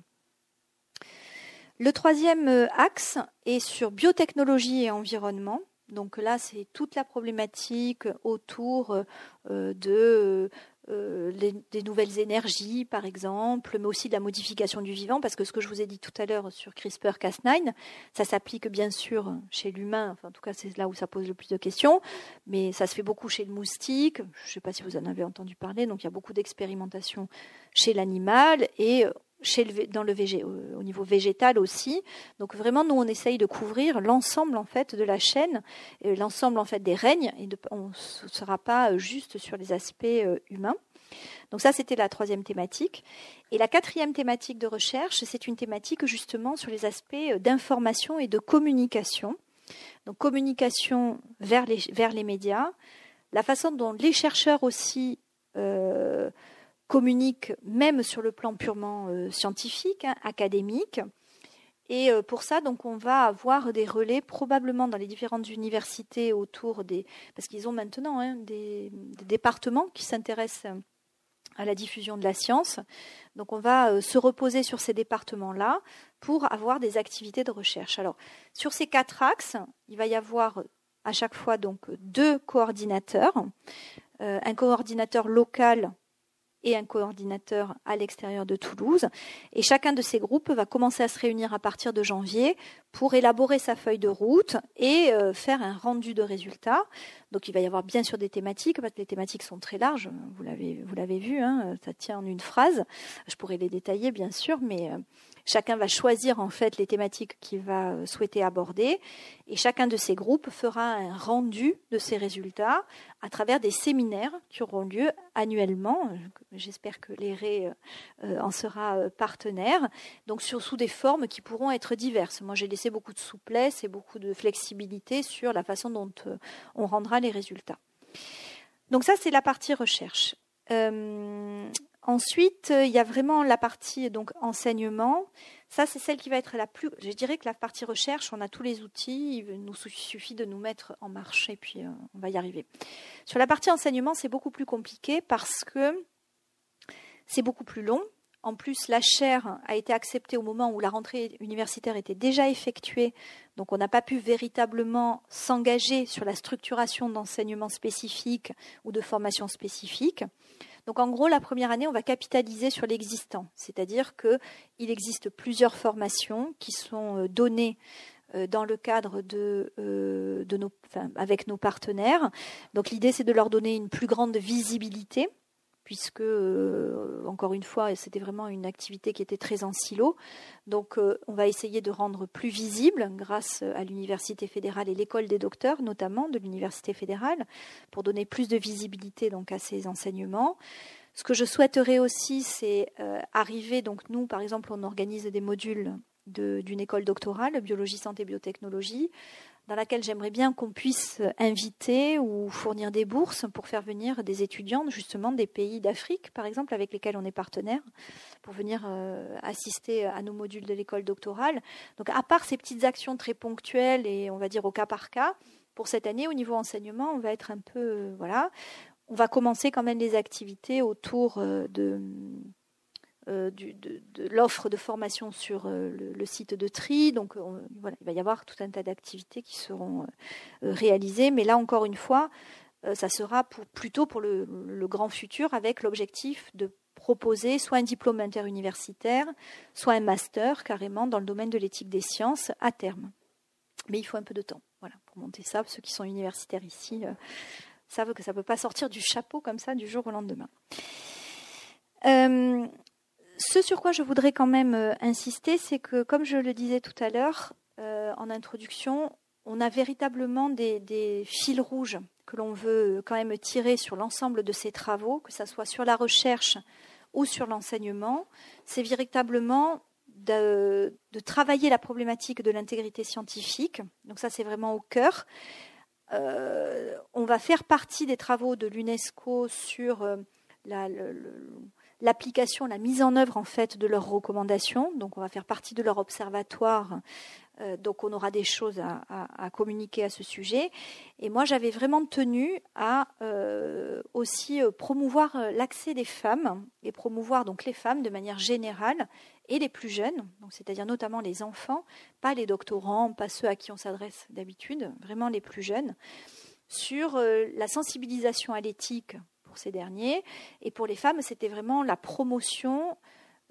Le troisième euh, axe est sur biotechnologie et environnement. Donc là, c'est toute la problématique autour de euh, des nouvelles énergies, par exemple, mais aussi de la modification du vivant, parce que ce que je vous ai dit tout à l'heure sur CRISPR-Cas9, ça s'applique bien sûr chez l'humain, enfin, en tout cas c'est là où ça pose le plus de questions, mais ça se fait beaucoup chez le moustique, je ne sais pas si vous en avez entendu parler, donc il y a beaucoup d'expérimentation chez l'animal, et dans le au niveau végétal aussi. Donc vraiment, nous, on essaye de couvrir l'ensemble en fait de la chaîne, l'ensemble en fait des règnes, et on ne sera pas juste sur les aspects euh, humains. Donc ça, c'était la troisième thématique. Et la quatrième thématique de recherche, c'est une thématique justement sur les aspects euh, d'information et de communication. Donc communication vers les, médias, la façon dont les chercheurs aussi euh, communique même sur le plan purement euh, scientifique, hein, académique. Et euh, pour ça, donc, on va avoir des relais probablement dans les différentes universités autour des, parce qu'ils ont maintenant hein, des, départements qui s'intéressent à la diffusion de la science. Donc, on va euh, se reposer sur ces départements-là pour avoir des activités de recherche. Alors, sur ces quatre axes, il va y avoir à chaque fois donc deux coordinateurs, un coordinateur local et un coordinateur à l'extérieur de Toulouse. Et chacun de ces groupes va commencer à se réunir à partir de janvier pour élaborer sa feuille de route et euh, faire un rendu de résultats. Donc il va y avoir bien sûr des thématiques, parce que les thématiques sont très larges, vous l'avez, vu, hein, ça tient en une phrase. Je pourrais les détailler bien sûr, mais euh, Chacun va choisir en fait les thématiques qu'il va euh, souhaiter aborder et chacun de ces groupes fera un rendu de ses résultats à travers des séminaires qui auront lieu annuellement. J'espère que l'ERE en sera partenaire. Donc sur, sous des formes qui pourront être diverses. Moi j'ai laissé beaucoup de souplesse et beaucoup de flexibilité sur la façon dont euh, on rendra les résultats. Donc ça c'est la partie recherche. Ensuite, il y a vraiment la partie donc enseignement. Ça, c'est celle qui va être la plus. Je dirais que la partie recherche, on a tous les outils. Il nous suffit de nous mettre en marche et puis euh, on va y arriver. Sur la partie enseignement, c'est beaucoup plus compliqué parce que c'est beaucoup plus long. En plus, la chaire a été acceptée au moment où la rentrée universitaire était déjà effectuée, donc on n'a pas pu véritablement s'engager sur la structuration d'enseignement spécifique ou de formation spécifique. Donc en gros, la première année, on va capitaliser sur l'existant, c'est-à-dire qu'il existe plusieurs formations qui sont euh, données euh, dans le cadre de, euh, avec nos partenaires. Donc l'idée, c'est de leur donner une plus grande visibilité puisque, euh, encore une fois, c'était vraiment une activité qui était très en silo. Donc, euh, on va essayer de rendre plus visible, grâce à l'Université fédérale et l'école des docteurs, notamment de l'Université fédérale, pour donner plus de visibilité donc à ces enseignements. Ce que je souhaiterais aussi, c'est euh, arriver, donc nous, par exemple, on organise des modules d'une école doctorale, biologie, santé, biotechnologie, dans laquelle j'aimerais bien qu'on puisse inviter ou fournir des bourses pour faire venir des étudiants justement des pays d'Afrique, par exemple, avec lesquels on est partenaire, pour venir euh, assister à nos modules de l'école doctorale. Donc, à part ces petites actions très ponctuelles et on va dire au cas par cas, pour cette année, au niveau enseignement, on va être un peu, euh, voilà, on va commencer quand même les activités autour euh, de euh, de, l'offre de formation sur euh, le, site de Tri. Donc voilà, il va y avoir tout un tas d'activités qui seront euh, réalisées. Mais là, encore une fois, ça sera pour, plutôt pour le, grand futur avec l'objectif de proposer soit un diplôme interuniversitaire, soit un master carrément dans le domaine de l'éthique des sciences à terme. Mais il faut un peu de temps voilà, pour monter ça. Ceux qui sont universitaires ici savent que ça ne peut pas sortir du chapeau comme ça du jour au lendemain. Ce sur quoi je voudrais quand même euh, insister, c'est que, comme je le disais tout à l'heure euh, en introduction, on a véritablement des, fils rouges que l'on veut quand même tirer sur l'ensemble de ces travaux, que ce soit sur la recherche ou sur l'enseignement. C'est véritablement de, travailler la problématique de l'intégrité scientifique. Donc ça, c'est vraiment au cœur. Euh, on va faire partie des travaux de l'UNESCO sur la, l'application, la mise en œuvre en fait de leurs recommandations. Donc on va faire partie de leur observatoire. Euh, donc on aura des choses à, communiquer à ce sujet. Et moi j'avais vraiment tenu à euh, aussi euh, promouvoir l'accès des femmes et promouvoir donc les femmes de manière générale et les plus jeunes, c'est-à-dire notamment les enfants, pas les doctorants, pas ceux à qui on s'adresse d'habitude, vraiment les plus jeunes, sur la sensibilisation à l'éthique ces derniers. Et pour les femmes, c'était vraiment la promotion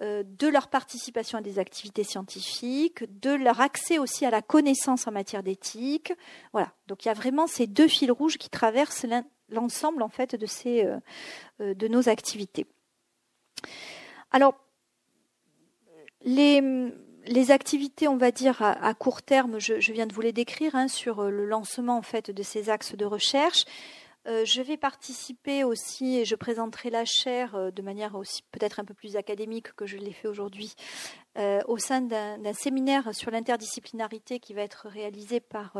euh, de leur participation à des activités scientifiques, de leur accès aussi à la connaissance en matière d'éthique. Voilà. Donc il y a vraiment ces deux fils rouges qui traversent l'ensemble en fait de ces euh, euh, de nos activités. Alors les, les activités, on va dire à, court terme, je, viens de vous les décrire hein, sur le lancement en fait de ces axes de recherche. Euh, je vais participer aussi et je présenterai la chaire euh, de manière aussi peut-être un peu plus académique que je l'ai fait aujourd'hui euh, au sein d'un séminaire sur l'interdisciplinarité qui va être réalisé par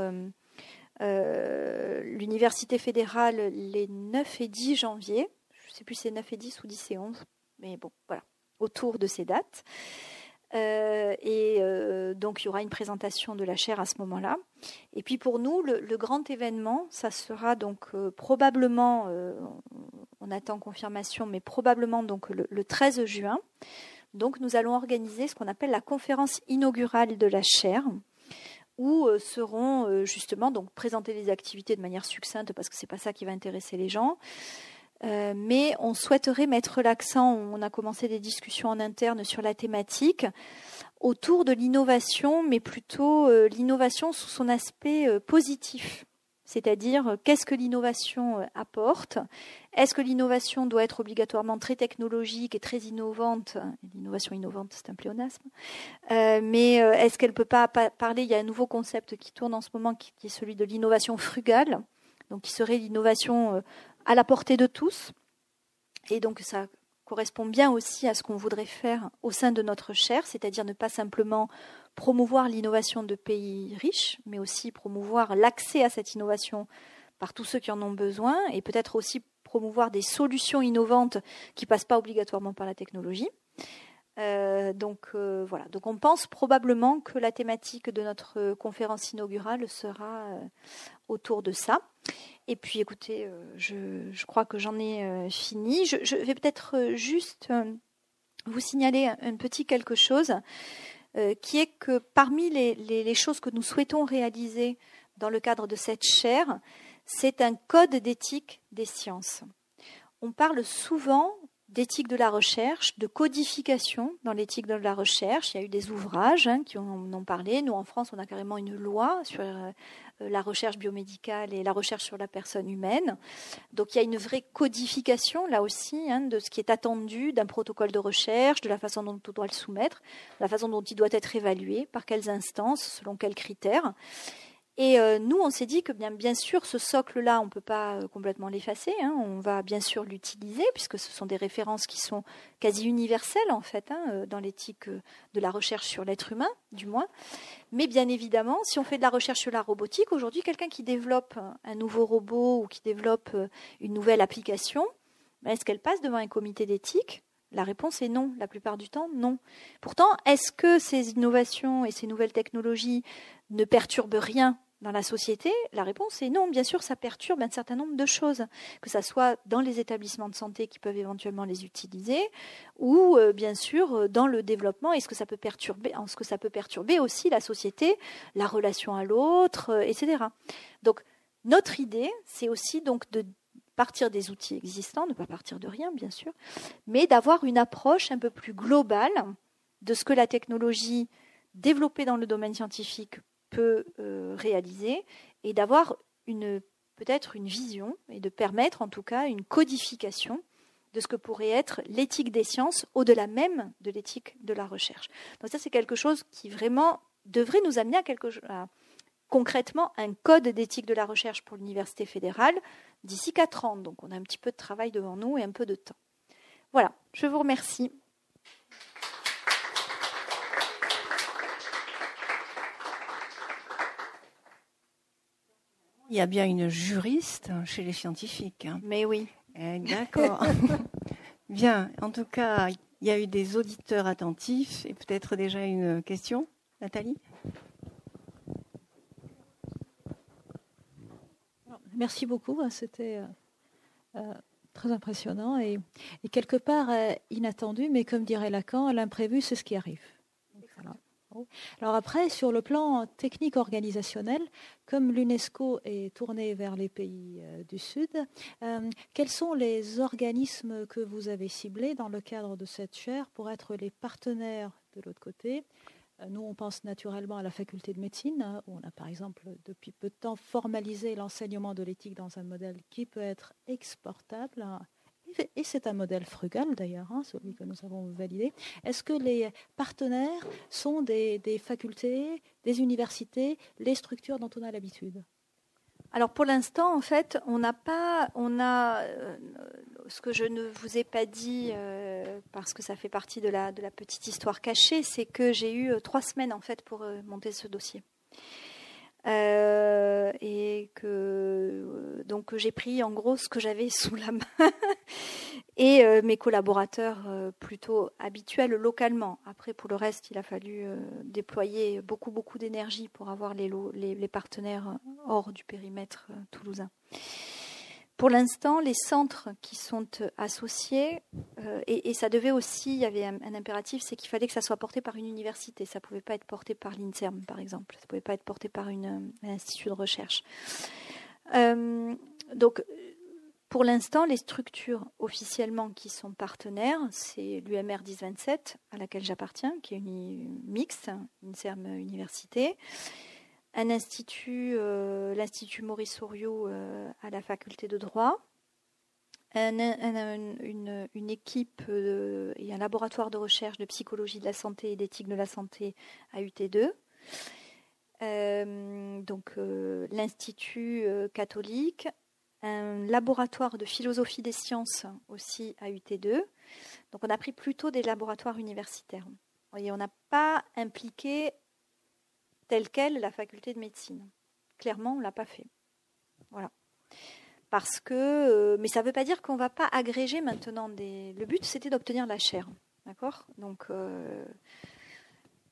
l'Université fédérale les 9 et 10 janvier. Je ne sais plus si c'est 9 et 10 ou 10 et 11, mais bon, voilà, autour de ces dates. Euh, et euh, donc il y aura une présentation de la chaire à ce moment-là. Et puis pour nous, le, grand événement, ça sera donc euh, probablement, on attend confirmation, mais probablement donc le, le, 13 juin. Donc nous allons organiser ce qu'on appelle la conférence inaugurale de la chaire où seront justement donc présenter les activités de manière succincte parce que c'est pas ça qui va intéresser les gens. Euh, mais on souhaiterait mettre l'accent, on a commencé des discussions en interne sur la thématique, autour de l'innovation, mais plutôt euh, l'innovation sous son aspect euh, positif. C'est-à-dire, qu'est-ce que l'innovation apporte? Est-ce que l'innovation doit être obligatoirement très technologique et très innovante? L'innovation innovante, c'est un pléonasme. mais est-ce qu'elle ne peut pas parler? Il y a un nouveau concept qui tourne en ce moment, qui, est celui de l'innovation frugale, donc qui serait l'innovation à la portée de tous. Et donc ça correspond bien aussi à ce qu'on voudrait faire au sein de notre chaire, c'est-à-dire ne pas simplement promouvoir l'innovation de pays riches, mais aussi promouvoir l'accès à cette innovation par tous ceux qui en ont besoin, et peut-être aussi promouvoir des solutions innovantes qui passent pas obligatoirement par la technologie. Euh, donc euh, voilà. Donc on pense probablement que la thématique de notre conférence inaugurale sera euh, autour de ça. Et puis, écoutez, euh, je, crois que j'en ai euh, fini. Je, vais peut-être euh, juste vous signaler un, petit quelque chose, qui est que parmi les, choses que nous souhaitons réaliser dans le cadre de cette chaire, c'est un code d'éthique des sciences. On parle souvent d'éthique de la recherche, de codification dans l'éthique de la recherche. Il y a eu des ouvrages hein, qui en ont parlé. Nous, en France, on a carrément une loi sur la recherche biomédicale et la recherche sur la personne humaine. Donc il y a une vraie codification là aussi hein, de ce qui est attendu d'un protocole de recherche, de la façon dont on doit le soumettre, la façon dont il doit être évalué, par quelles instances, selon quels critères. Et euh, nous, on s'est dit que bien, sûr, ce socle-là, on ne peut pas euh, complètement l'effacer. Hein. on va bien sûr l'utiliser, puisque ce sont des références qui sont quasi universelles, en fait, hein, euh, dans l'éthique de la recherche sur l'être humain, du moins. Mais bien évidemment, si on fait de la recherche sur la robotique, aujourd'hui, quelqu'un qui développe un nouveau robot ou qui développe une nouvelle application, ben, est-ce qu'elle passe devant un comité d'éthique? La réponse est non, la plupart du temps, non. Pourtant, est-ce que ces innovations et ces nouvelles technologies ne perturbent rien dans la société La réponse est non. Bien sûr, ça perturbe un certain nombre de choses, que ce soit dans les établissements de santé qui peuvent éventuellement les utiliser, ou euh, bien sûr euh, dans le développement. Est-ce que ça peut perturber ce que ça peut perturber aussi la société, la relation à l'autre, euh, etc. Donc notre idée, c'est aussi donc de partir des outils existants, ne pas partir de rien, bien sûr, mais d'avoir une approche un peu plus globale de ce que la technologie développée dans le domaine scientifique peut euh, réaliser et d'avoir une peut-être une vision et de permettre en tout cas une codification de ce que pourrait être l'éthique des sciences au-delà même de l'éthique de la recherche. Donc ça c'est quelque chose qui vraiment devrait nous amener à quelque chose concrètement un code d'éthique de la recherche pour l'université fédérale d'ici quatre ans. Donc on a un petit peu de travail devant nous et un peu de temps. Voilà, je vous remercie. Il y a bien une juriste chez les scientifiques. Hein. Mais oui. Eh, d'accord. bien, en tout cas, il y a eu des auditeurs attentifs et peut-être déjà une question, Nathalie? Merci beaucoup, hein, c'était euh, euh, très impressionnant et, quelque part euh, inattendu, mais comme dirait Lacan, l'imprévu, c'est ce qui arrive. Alors après, sur le plan technique organisationnel, comme l'UNESCO est tourné vers les pays du Sud, quels sont les organismes que vous avez ciblés dans le cadre de cette chaire pour être les partenaires de l'autre côté? Euh, nous, on pense naturellement à la faculté de médecine, hein, où on a par exemple depuis peu de temps formalisé l'enseignement de l'éthique dans un modèle qui peut être exportable. Et c'est un modèle frugal d'ailleurs, hein, celui que nous avons validé. Est-ce que les partenaires sont des facultés, des universités, les structures dont on a l'habitude? Alors pour l'instant, en fait, on n'a pas, on a euh, ce que je ne vous ai pas dit euh, parce que ça fait partie de la de la petite histoire cachée, c'est que j'ai eu euh, trois semaines en fait pour monter ce dossier. Et que donc j'ai pris en gros ce que j'avais sous la main et euh, mes collaborateurs euh, plutôt habituels localement. Après, pour le reste, il a fallu euh, déployer beaucoup, beaucoup d'énergie pour avoir les, les, partenaires hors du périmètre toulousain. Pour l'instant, les centres qui sont associés, et, ça devait aussi, il y avait un, impératif, c'est qu'il fallait que ça soit porté par une université. Ça ne pouvait pas être porté par l'INSERM, par exemple. Ça ne pouvait pas être porté par un institut de recherche. donc, pour l'instant, les structures officiellement qui sont partenaires, c'est l'UMR 1027, à laquelle j'appartiens, qui est une mixte, une CERM université, un institut, euh, l'Institut Maurice Soriot euh, à la faculté de droit, une, équipe euh, et un laboratoire de recherche de psychologie de la santé et d'éthique de la santé à UT2. donc l'Institut catholique, un laboratoire de philosophie des sciences aussi à UT2. Donc on a pris plutôt des laboratoires universitaires. Voyez, on n'a pas impliqué tel quel la faculté de médecine. Clairement, on ne l'a pas fait. Voilà. Parce que, euh, mais ça ne veut pas dire qu'on ne va pas agréger maintenant des. Le but, c'était d'obtenir la chair. D'accord? Donc, euh,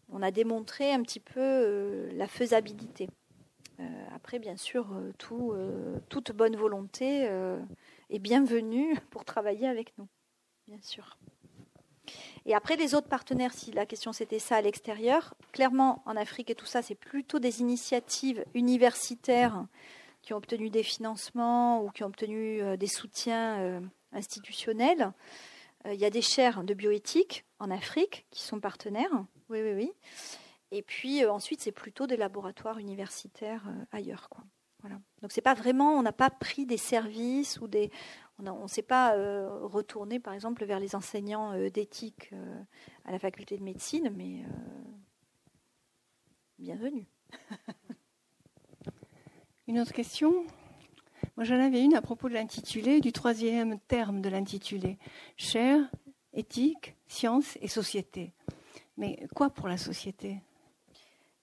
on a démontré un petit peu euh, la faisabilité. Après, bien sûr, tout, toute bonne volonté est bienvenue pour travailler avec nous, bien sûr. Et après, les autres partenaires, si la question c'était ça à l'extérieur, clairement, en Afrique et tout ça, c'est plutôt des initiatives universitaires qui ont obtenu des financements ou qui ont obtenu des soutiens institutionnels. Il y a des chaires de bioéthique en Afrique qui sont partenaires. Oui, oui, oui. Et puis euh, ensuite, c'est plutôt des laboratoires universitaires euh, ailleurs. Quoi. Voilà. Donc c'est pas vraiment, on n'a pas pris des services ou des, on ne s'est pas euh, retourné par exemple vers les enseignants d'éthique à la faculté de médecine, mais bienvenue. Une autre question? Moi, j'en avais une à propos de l'intitulé, du troisième terme de l'intitulé. Chair, éthique, science et société. Mais quoi pour la société?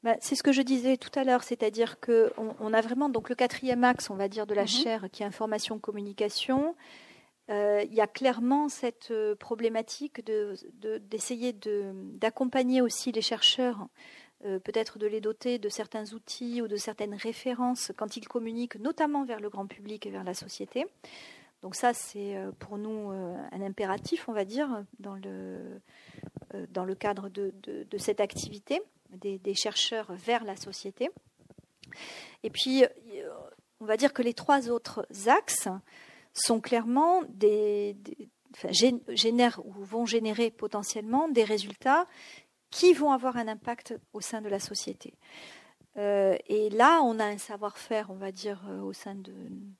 Bah, c'est ce que je disais tout à l'heure, c'est-à-dire que on, a vraiment donc le quatrième axe, on va dire, de la mhm. chaire qui est information communication. Euh, il y a clairement cette euh, problématique d'essayer de, d'accompagner aussi les chercheurs, euh, peut-être de les doter de certains outils ou de certaines références quand ils communiquent, notamment vers le grand public et vers la société. Donc ça, c'est pour nous un impératif, on va dire, dans le, dans le cadre de, de cette activité des, chercheurs vers la société. Et puis, on va dire que les trois autres axes sont clairement des, génèrent ou vont générer potentiellement des résultats qui vont avoir un impact au sein de la société. Euh, et là, on a un savoir-faire, on va dire, euh, au sein de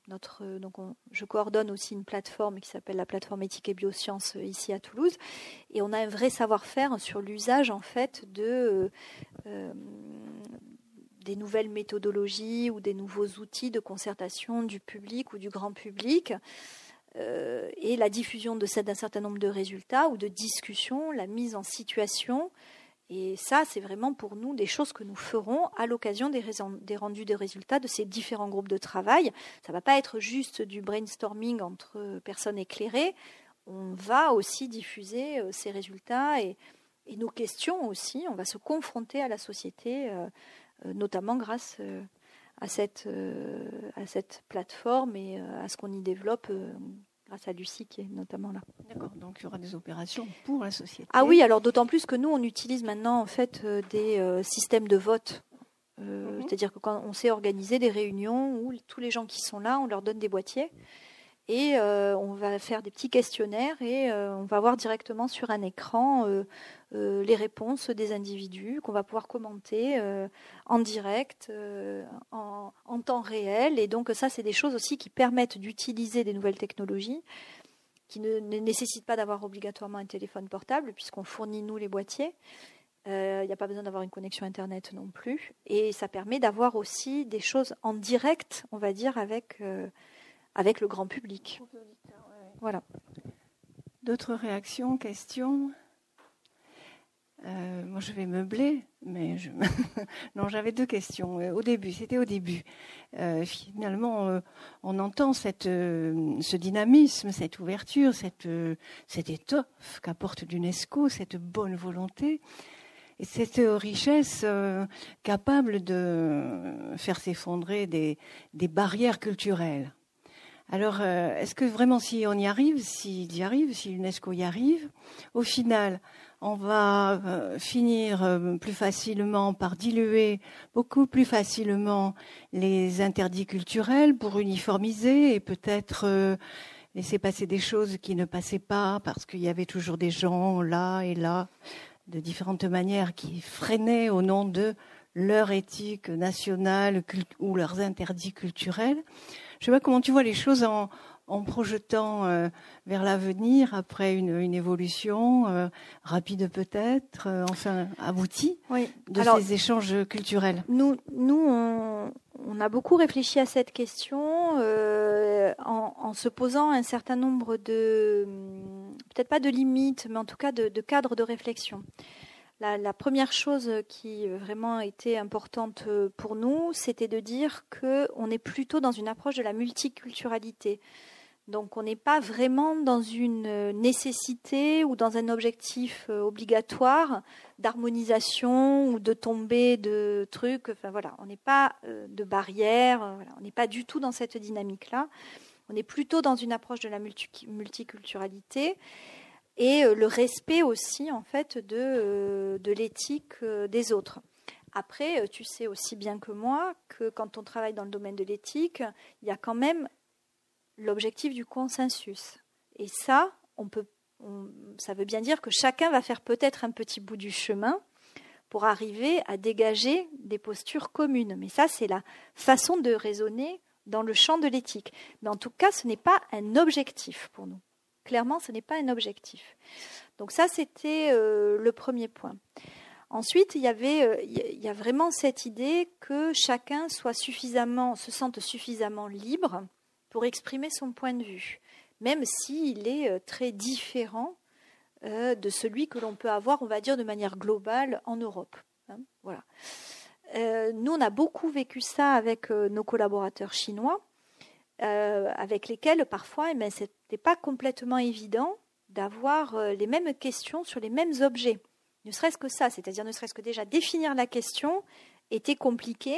notre. donc, je coordonne aussi une plateforme qui s'appelle la plateforme éthique et biosciences euh, ici à Toulouse, et on a un vrai savoir-faire sur l'usage en fait de des nouvelles méthodologies ou des nouveaux outils de concertation du public ou du grand public. et la diffusion d'un certain nombre de résultats ou de discussions, la mise en situation et ça, c'est vraiment pour nous des choses que nous ferons à l'occasion des, rendus des résultats de ces différents groupes de travail. Ça ne va pas être juste du brainstorming entre personnes éclairées. On va aussi diffuser euh, ces résultats et, nos questions aussi. On va se confronter à la société, euh, euh, notamment grâce à cette plateforme et à ce qu'on y développe grâce à Lucie qui est notamment là. D'accord, donc il y aura des opérations pour la société. Ah oui, alors d'autant plus que nous, on utilise maintenant en fait euh, des euh, systèmes de vote. Euh, mhm. C'est-à-dire que quand on sait organiser des réunions où tous les gens qui sont là, on leur donne des boîtiers et on va faire des petits questionnaires et on va voir directement sur un écran euh, les réponses des individus qu'on va pouvoir commenter euh, en direct, euh, en, temps réel. Et donc ça, c'est des choses aussi qui permettent d'utiliser des nouvelles technologies qui ne, nécessitent pas d'avoir obligatoirement un téléphone portable puisqu'on fournit nous les boîtiers. Il n'y a pas besoin d'avoir une connexion Internet non plus. Et ça permet d'avoir aussi des choses en direct, on va dire, avec, avec le grand public. Voilà. D'autres réactions, questions? Euh, moi, je vais meubler, mais je... non, j'avais deux questions. Euh, au début, c'était au début. Euh, finalement, on entend cette, ce dynamisme, cette ouverture, cette, cette étoffe qu'apporte l'UNESCO, cette bonne volonté et cette richesse capable de faire s'effondrer des, des barrières culturelles. Alors, est-ce que vraiment, si on y arrive, s'il y arrive, si l'UNESCO y arrive, au final, on va euh, finir euh, plus facilement par diluer beaucoup plus facilement les interdits culturels pour uniformiser et peut-être euh, laisser passer des choses qui ne passaient pas parce qu'il y avait toujours des gens là et là de différentes manières qui freinaient au nom de leur éthique nationale ou leurs interdits culturels. Je sais pas comment tu vois les choses en, en projetant euh, vers l'avenir après une, évolution euh, rapide peut-être, euh, enfin aboutie de ces échanges culturels Nous, nous on, a beaucoup réfléchi à cette question en, se posant un certain nombre de, peut-être pas de limites, mais en tout cas de, cadres de réflexion. La, première chose qui vraiment a été importante pour nous, c'était de dire qu'on est plutôt dans une approche de la multiculturalité. Donc on n'est pas vraiment dans une euh, nécessité ou dans un objectif euh, obligatoire d'harmonisation ou de tomber de trucs. Enfin voilà, on n'est pas euh, de barrière, on n'est pas du tout dans cette dynamique-là. On est plutôt dans une approche de la multiculturalité et le respect aussi en fait de, de l'éthique des autres. Après, tu sais aussi bien que moi que quand on travaille dans le domaine de l'éthique, il y a quand même l'objectif du consensus. Et ça, on peut, ça veut bien dire que chacun va faire peut-être un petit bout du chemin pour arriver à dégager des postures communes. Mais ça, c'est la façon de raisonner dans le champ de l'éthique. Mais en tout cas, ce n'est pas un objectif pour nous. Clairement, ce n'est pas un objectif. Donc ça, c'était euh, le premier point. Ensuite, il y avait, il y a vraiment cette idée que chacun soit suffisamment, se sente suffisamment libre pour exprimer son point de vue, même s'il est très différent de celui que l'on peut avoir, on va dire, de manière globale en Europe. Hein. voilà. nous, on a beaucoup vécu ça avec nos collaborateurs chinois euh, avec lesquels parfois eh ben, ce n'était pas complètement évident d'avoir euh, les mêmes questions sur les mêmes objets. Ne serait-ce que ça, c'est-à-dire ne serait-ce que déjà définir la question était compliqué.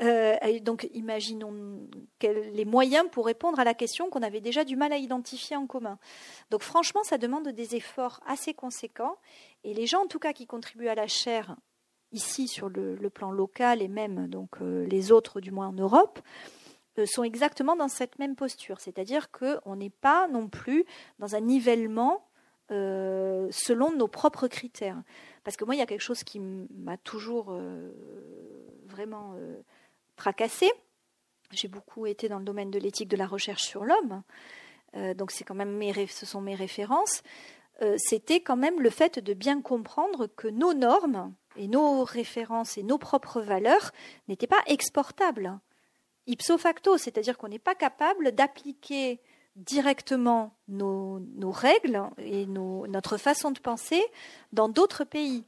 Euh, donc imaginons les moyens pour répondre à la question qu'on avait déjà du mal à identifier en commun. Donc franchement, ça demande des efforts assez conséquents. Et les gens, en tout cas, qui contribuent à la chaire ici sur le, plan local et même donc les autres, du moins en Europe, euh, sont exactement dans cette même posture, c'est-à-dire qu'on n'est pas non plus dans un nivellement euh, selon nos propres critères. Parce que moi, il y a quelque chose qui m'a toujours euh, vraiment tracassé. J'ai beaucoup été dans le domaine de l'éthique de la recherche sur l'homme, donc c'est quand même ce sont mes références. C'était quand même le fait de bien comprendre que nos normes et nos références et nos propres valeurs n'étaient pas exportables ipso facto, c'est-à-dire qu'on n'est pas capable d'appliquer directement nos, règles et notre façon de penser dans d'autres pays.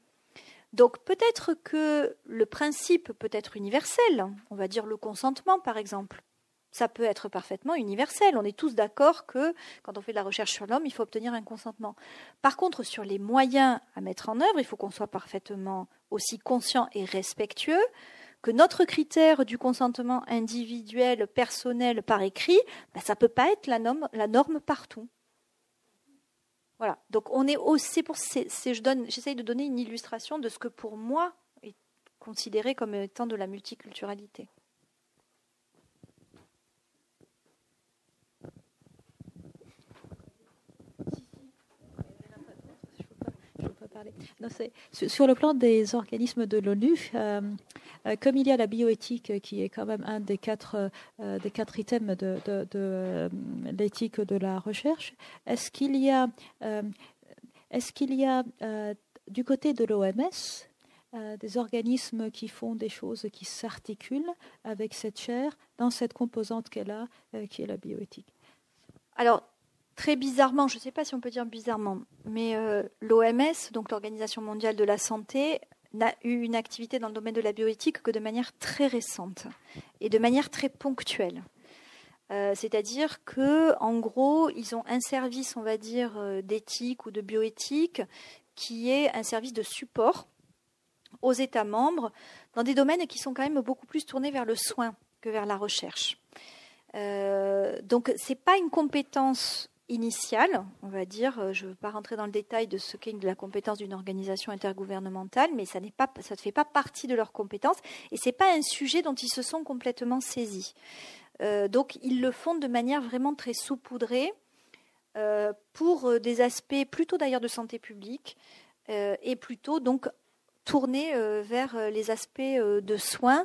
Donc peut-être que le principe peut être universel, on va dire le consentement par exemple. Ça peut être parfaitement universel. On est tous d'accord que quand on fait de la recherche sur l'homme, il faut obtenir un consentement. Par contre, sur les moyens à mettre en œuvre, il faut qu'on soit parfaitement aussi conscient et respectueux que notre critère du consentement individuel, personnel par écrit, ben, ça ne peut pas être la norme, partout. Voilà. Donc on est aussi pour je donne, j'essaye de donner une illustration de ce que pour moi est considéré comme étant de la multiculturalité. Sur le plan des organismes de l'ONU, euh, euh, comme il y a la bioéthique qui est quand même un des quatre, euh, des quatre items de, l'éthique de la recherche, est-ce qu'il y a, est-ce qu'il y a du côté de l'OMS des organismes qui font des choses qui s'articulent avec cette chaire dans cette composante qu'elle a, qui est la bioéthique? Alors, très bizarrement, je ne sais pas si on peut dire bizarrement, mais euh, l'OMS, donc l'Organisation mondiale de la santé, n'a eu une activité dans le domaine de la bioéthique que de manière très récente et de manière très ponctuelle. Euh, c'est-à-dire que, en gros, ils ont un service, on va dire, euh, d'éthique ou de bioéthique qui est un service de support aux États membres dans des domaines qui sont quand même beaucoup plus tournés vers le soin que vers la recherche. donc, ce n'est pas une compétence initiale, on va dire. Euh, je ne veux pas rentrer dans le détail de ce qu'est la compétence d'une organisation intergouvernementale, mais ça, ne fait pas partie de leurs compétences et ce n'est pas un sujet dont ils se sont complètement saisis. Euh, donc ils le font de manière vraiment très saupoudrée euh, pour des aspects plutôt d'ailleurs de santé publique et plutôt donc tournés vers les aspects de soins.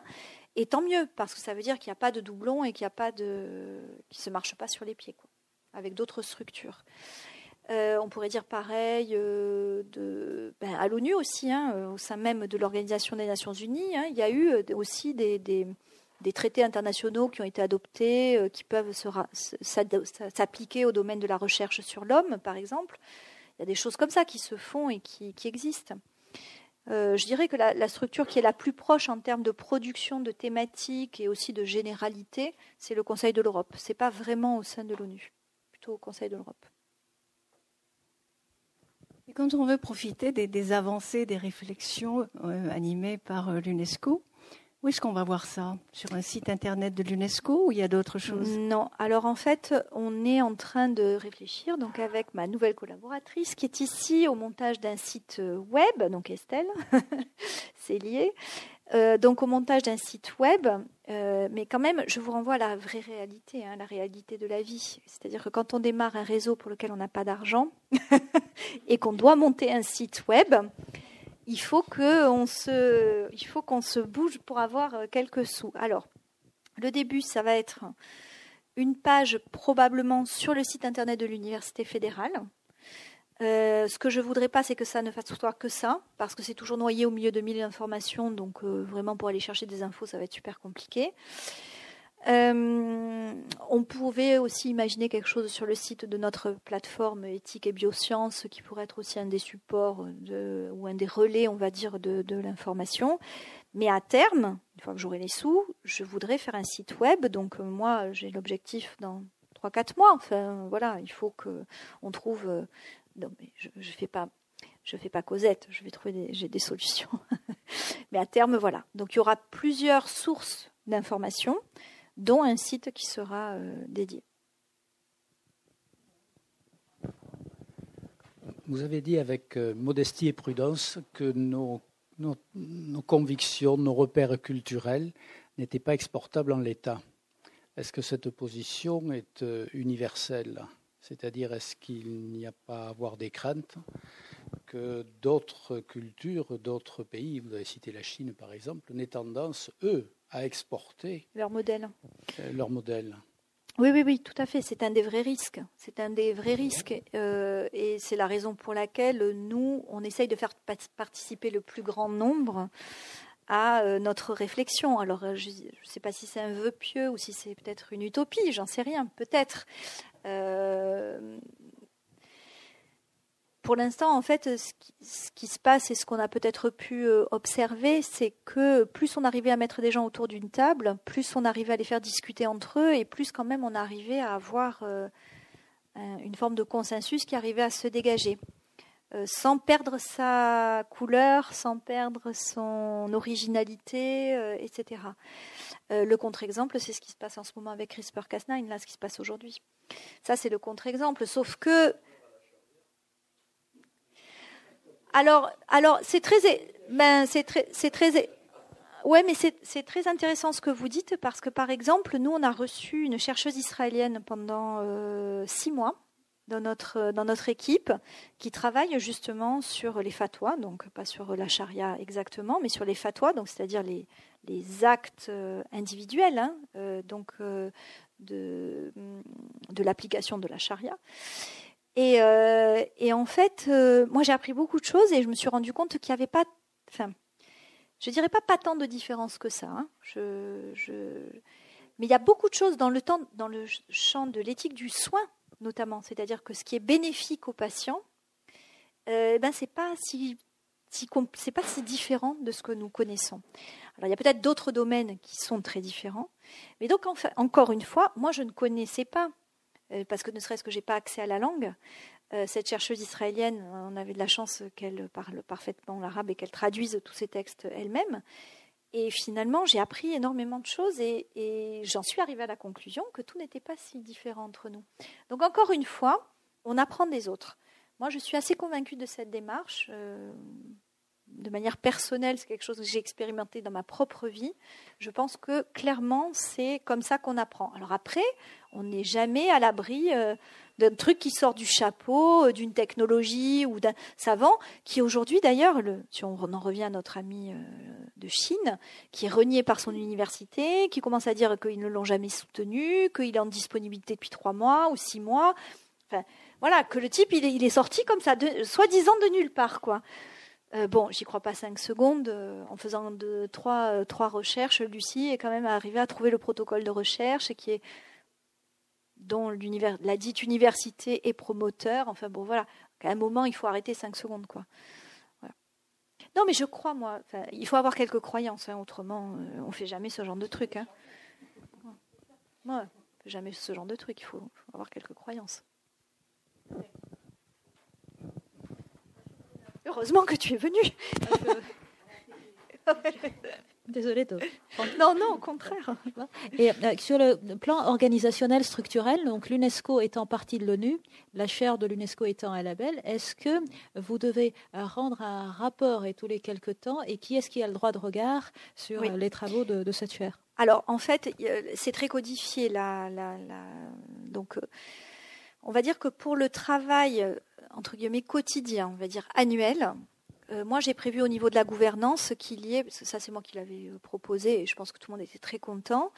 Et tant mieux, parce que ça veut dire qu'il n'y a pas de doublon et qu'il n'y se marche pas sur les pieds. Avec d'autres structures. Euh, on pourrait dire pareil euh, de, ben, à l'ONU aussi, hein, euh, au sein même de l'Organisation des Nations Unies, hein, il y a eu aussi des, des, traités internationaux qui ont été adoptés, qui peuvent s'appliquer au domaine de la recherche sur l'homme, par exemple. Il y a des choses comme ça qui se font et qui, existent. je dirais que la, la, structure qui est la plus proche en termes de production de thématiques et aussi de généralité, c'est le Conseil de l'Europe. Ce n'est pas vraiment au sein de l'ONU au Conseil de l'Europe. Et quand on veut profiter des, avancées, des réflexions euh, animées par euh, l'UNESCO, où est-ce qu'on va voir ça? Sur un site internet de l'UNESCO ou il y a d'autres choses? Non. Alors en fait, on est en train de réfléchir donc avec ma nouvelle collaboratrice qui est ici au montage d'un site euh, web, donc Estelle, c'est lié. Euh, donc au montage d'un site web, euh, mais quand même, je vous renvoie à la vraie réalité, hein, la réalité de la vie. C'est-à-dire que quand on démarre un réseau pour lequel on n'a pas d'argent et qu'on doit monter un site web, il faut qu'on se, il faut qu'on se bouge pour avoir euh, quelques sous. Alors, le début, ça va être une page probablement sur le site internet de l'université fédérale Euh, ce que je voudrais pas, c'est que ça ne fasse que ça, parce que c'est toujours noyé au milieu de mille informations, donc euh, vraiment pour aller chercher des infos, ça va être super compliqué. Euh, on pouvait aussi imaginer quelque chose sur le site de notre plateforme éthique et biosciences qui pourrait être aussi un des supports ou un des relais, on va dire, de, l'information. Mais à terme, une fois que j'aurai les sous, je voudrais faire un site web. Donc moi, j'ai l'objectif dans 3-4 mois. Enfin, voilà, il faut que on trouve. Non, mais je, je fais pas. Je fais pas Cosette, je vais trouver des, j'ai des solutions. mais à terme, voilà. Donc il y aura plusieurs sources d'informations, dont un site qui sera euh, dédié. Vous avez dit avec euh, modestie et prudence que nos, nos, nos convictions, nos repères culturels n'étaient pas exportables en l'état. Est-ce que cette position est euh, universelle? C'est-à-dire, est-ce qu'il n'y a pas à avoir des craintes que d'autres cultures, d'autres pays, vous avez cité la Chine par exemple, n'aient tendance, eux, à exporter Leur modèle. euh, leur modèle? Oui, oui, oui, tout à fait. C'est un des vrais risques. C'est un des vrais risques. euh, et c'est la raison pour laquelle nous, on essaye de faire pa- participer le plus grand nombre à euh, notre réflexion. Alors, euh, je ne sais pas si c'est un vœu pieux ou si c'est peut-être une utopie, j'en sais rien, peut-être. Euh, pour l'instant, en fait, ce qui, se passe et ce qu'on a peut-être pu observer, c'est que plus on arrivait à mettre des gens autour d'une table, plus on arrivait à les faire discuter entre eux, et plus quand même on arrivait à avoir un- une forme de consensus qui arrivait à se dégager, Euh, sans perdre sa couleur, sans perdre son originalité, euh, etc. Euh, le contre-exemple, c'est ce qui se passe en ce moment avec CRISPR-Cas9, là, ce qui se passe aujourd'hui. Ça, c'est le contre-exemple. Sauf que alors, alors c'est très, ben, c'est très, très, mais c'est très intéressant ce que vous dites parce que par exemple, nous, on a reçu une chercheuse israélienne pendant six mois dans notre dans notre équipe qui travaille justement sur les fatwas, donc pas sur la charia exactement, mais sur les fatwas, c'est-à-dire les les actes euh, individuels, hein, euh, donc euh, de de l'application de la charia. Et, euh, et en fait, euh, moi j'ai appris beaucoup de choses et je me suis rendu compte qu'il n'y avait pas, enfin, je dirais pas pas tant de différence que ça. hein. Je, je- mais il y a beaucoup de choses dans le temps, dans le champ de l'éthique du soin, notamment. C'est-à-dire que ce qui est bénéfique aux patients, ben c'est pas si, différent de ce que nous connaissons. Alors il y a peut-être d'autres domaines qui sont très différents, mais donc encore une fois, moi je ne connaissais pas euh, parce que ne serait-ce que j'ai pas accès à la langue. Euh, cette chercheuse israélienne, on avait de la chance qu'elle parle parfaitement l'arabe et qu'elle traduise tous ces textes elle-même. Et finalement, j'ai appris énormément de choses et, j'en suis arrivée à la conclusion que tout n'était pas si différent entre nous. Donc encore une fois, on apprend des autres. Moi, je suis assez convaincue de cette démarche. euh, de manière personnelle, c'est quelque chose que j'ai expérimenté dans ma propre vie. Je pense que clairement, c'est comme ça qu'on apprend. Alors après, on n'est jamais à l'abri euh, d'un truc qui sort du chapeau, euh, d'une technologie ou d'un savant qui aujourd'hui d'ailleurs, le- si on en revient à notre ami euh, de Chine, qui est renié par son université, qui commence à dire qu'ils ne l'ont jamais soutenu, qu'il est en disponibilité depuis trois mois ou six mois. Voilà, que le type, il est, il est sorti comme ça, soi-disant de nulle part, quoi. Euh, bon, j'y crois pas cinq secondes. euh, en faisant de, trois, euh, trois recherches, Lucie est quand même arrivée à trouver le protocole de recherche qui est dont l'univers, la dite université est promoteur. Enfin bon, voilà. À un moment, il faut arrêter cinq secondes, quoi. Non, mais je crois, moi. Il faut avoir quelques croyances, hein, autrement, on fait jamais ce genre de truc. Hein. Ouais, on fait jamais ce genre de truc. Il faut avoir quelques croyances. Heureusement que tu es venu. Désolée de. non, non, au contraire. Et euh, sur le plan organisationnel structurel, donc l'UNESCO étant partie de l'ONU, la chaire de l'UNESCO étant un label, est-ce que vous devez euh, rendre un rapport et tous les quelques temps et qui est-ce qui a le droit de regard sur Oui. euh, les travaux de, de cette chaire? Alors, en fait, c'est très codifié. La, la, la- Donc, on va dire que pour le travail, entre guillemets, quotidien, on va dire annuel, euh, moi, j'ai prévu au niveau de la gouvernance qu'il y ait, parce que ça, c'est moi qui l'avais euh, proposé, et je pense que tout le monde était très content,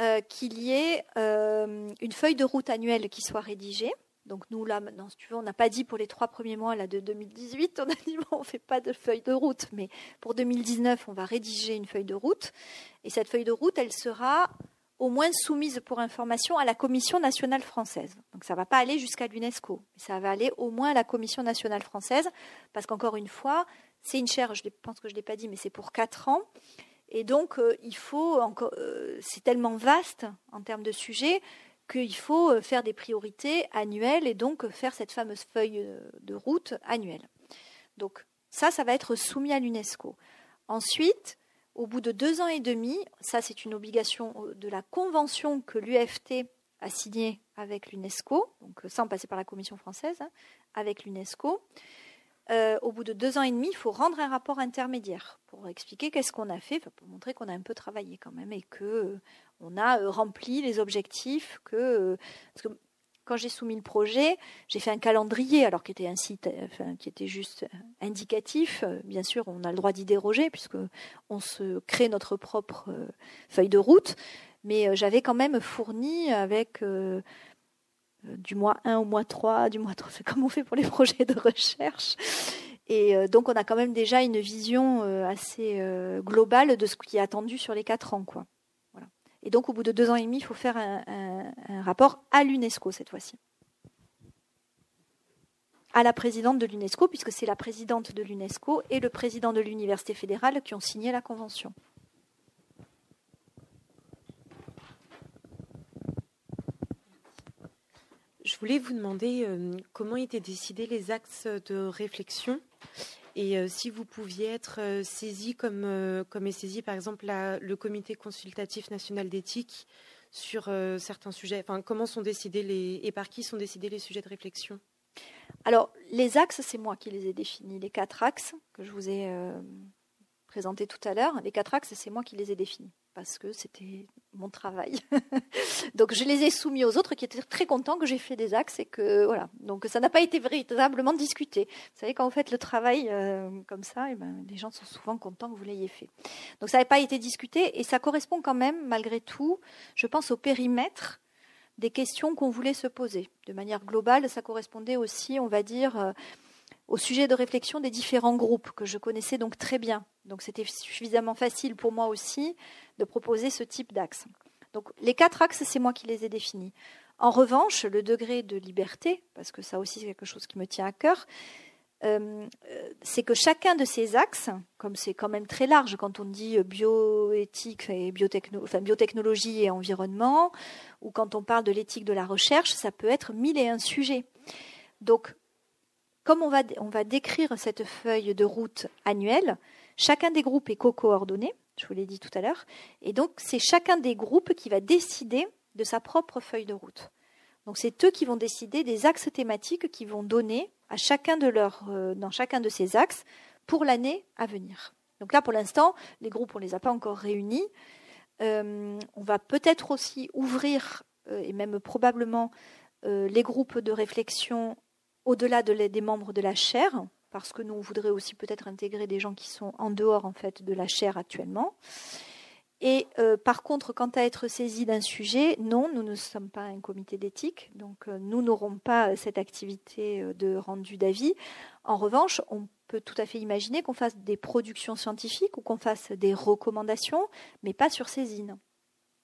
euh, qu'il y ait une feuille de route annuelle qui soit rédigée. Donc nous, là, maintenant, si tu veux, on n'a pas dit pour les trois premiers mois là, de 2018, on a dit bon, on ne fait pas de feuille de route, mais pour 2019, on va rédiger une feuille de route. Et cette feuille de route, elle sera au moins soumise pour information à la Commission nationale française. Donc ça ne va pas aller jusqu'à l'UNESCO, mais ça va aller au moins à la Commission nationale française, parce qu'encore une fois, c'est une chaire, je pense que je ne l'ai pas dit, mais c'est pour quatre ans. Et donc, euh, il faut encore, euh, c'est tellement vaste en termes de sujets qu'il faut euh, faire des priorités annuelles et donc faire cette fameuse feuille de route annuelle. Donc, ça, ça va être soumis à l'UNESCO. Ensuite, au bout de deux ans et demi, ça c'est une obligation de la convention que l'UFT a signée avec l'UNESCO, donc sans passer par la Commission française, hein, avec l'UNESCO. Euh, au bout de deux ans et demi, il faut rendre un rapport intermédiaire pour expliquer qu'est-ce qu'on a fait, pour montrer qu'on a un peu travaillé quand même et que euh, on a euh, rempli les objectifs. Que quand j'ai soumis le projet, j'ai fait un calendrier, alors qui était ainsi, enfin, qui était juste indicatif. Bien sûr, on a le droit d'y déroger puisque on se crée notre propre feuille de route, mais j'avais quand même fourni avec euh, du mois 1 au mois 3, du mois 3, c'est comme on fait pour les projets de recherche. Et euh, donc on a quand même déjà une vision euh, assez globale de ce qui est attendu sur les 4 ans. Quoi. Et donc au bout de deux ans et demi, il faut faire un, un rapport à l'UNESCO cette fois-ci. À la présidente de l'UNESCO, puisque c'est la présidente de l'UNESCO et le président de l'Université fédérale qui ont signé la convention. Je voulais vous demander euh, comment étaient décidés les axes de réflexion et euh, si vous pouviez être euh, saisi comme, comme est saisi par exemple le comité consultatif national d'éthique sur certains sujets. Enfin, comment sont décidés les et par qui sont décidés les sujets de réflexion? Alors, les axes, c'est moi qui les ai définis. Les quatre axes que je vous ai présentés tout à l'heure, les quatre axes, c'est moi qui les ai définis parce que c'était mon travail. donc je les ai soumis aux autres qui étaient très contents que j'ai fait des axes et que voilà. Donc ça n'a pas été véritablement discuté. Vous savez quand vous faites le travail euh, comme ça, eh ben, les gens sont souvent contents que vous l'ayez fait. Donc ça n'a pas été discuté et ça correspond quand même malgré tout, je pense au périmètre des questions qu'on voulait se poser. De manière globale, ça correspondait aussi, on va dire, euh, au sujet de réflexion des différents groupes que je connaissais donc très bien. Donc c'était suffisamment facile pour moi aussi de proposer ce type d'axe. Donc les quatre axes, c'est moi qui les ai définis. En revanche, le degré de liberté, parce que ça aussi c'est quelque chose qui me tient à cœur, euh, c'est que chacun de ces axes, comme c'est quand même très large quand on dit bioéthique et biotechnologie et environnement, ou quand on parle de l'éthique de la recherche, ça peut être mille et un sujets. Donc comme on va, décrire cette feuille de route annuelle, chacun des groupes est co-coordonné, je vous l'ai dit tout à l'heure, et donc c'est chacun des groupes qui va décider de sa propre feuille de route. Donc c'est eux qui vont décider des axes thématiques qui vont donner à chacun de euh, dans chacun de ces axes pour l'année à venir. Donc là, pour l'instant, les groupes, on ne les a pas encore réunis. Euh, on va peut-être aussi ouvrir, euh, et même probablement, les groupes de réflexion au-delà des membres de la chaire, parce que nous on voudrait aussi peut-être intégrer des gens qui sont en dehors en fait de la chaire actuellement. Et euh, par contre, quant à être saisi d'un sujet, non, nous ne sommes pas un comité d'éthique, donc euh, nous n'aurons pas cette activité euh, de rendu d'avis. En revanche, on peut tout à fait imaginer qu'on fasse des productions scientifiques ou qu'on fasse des recommandations, mais pas sur saisine.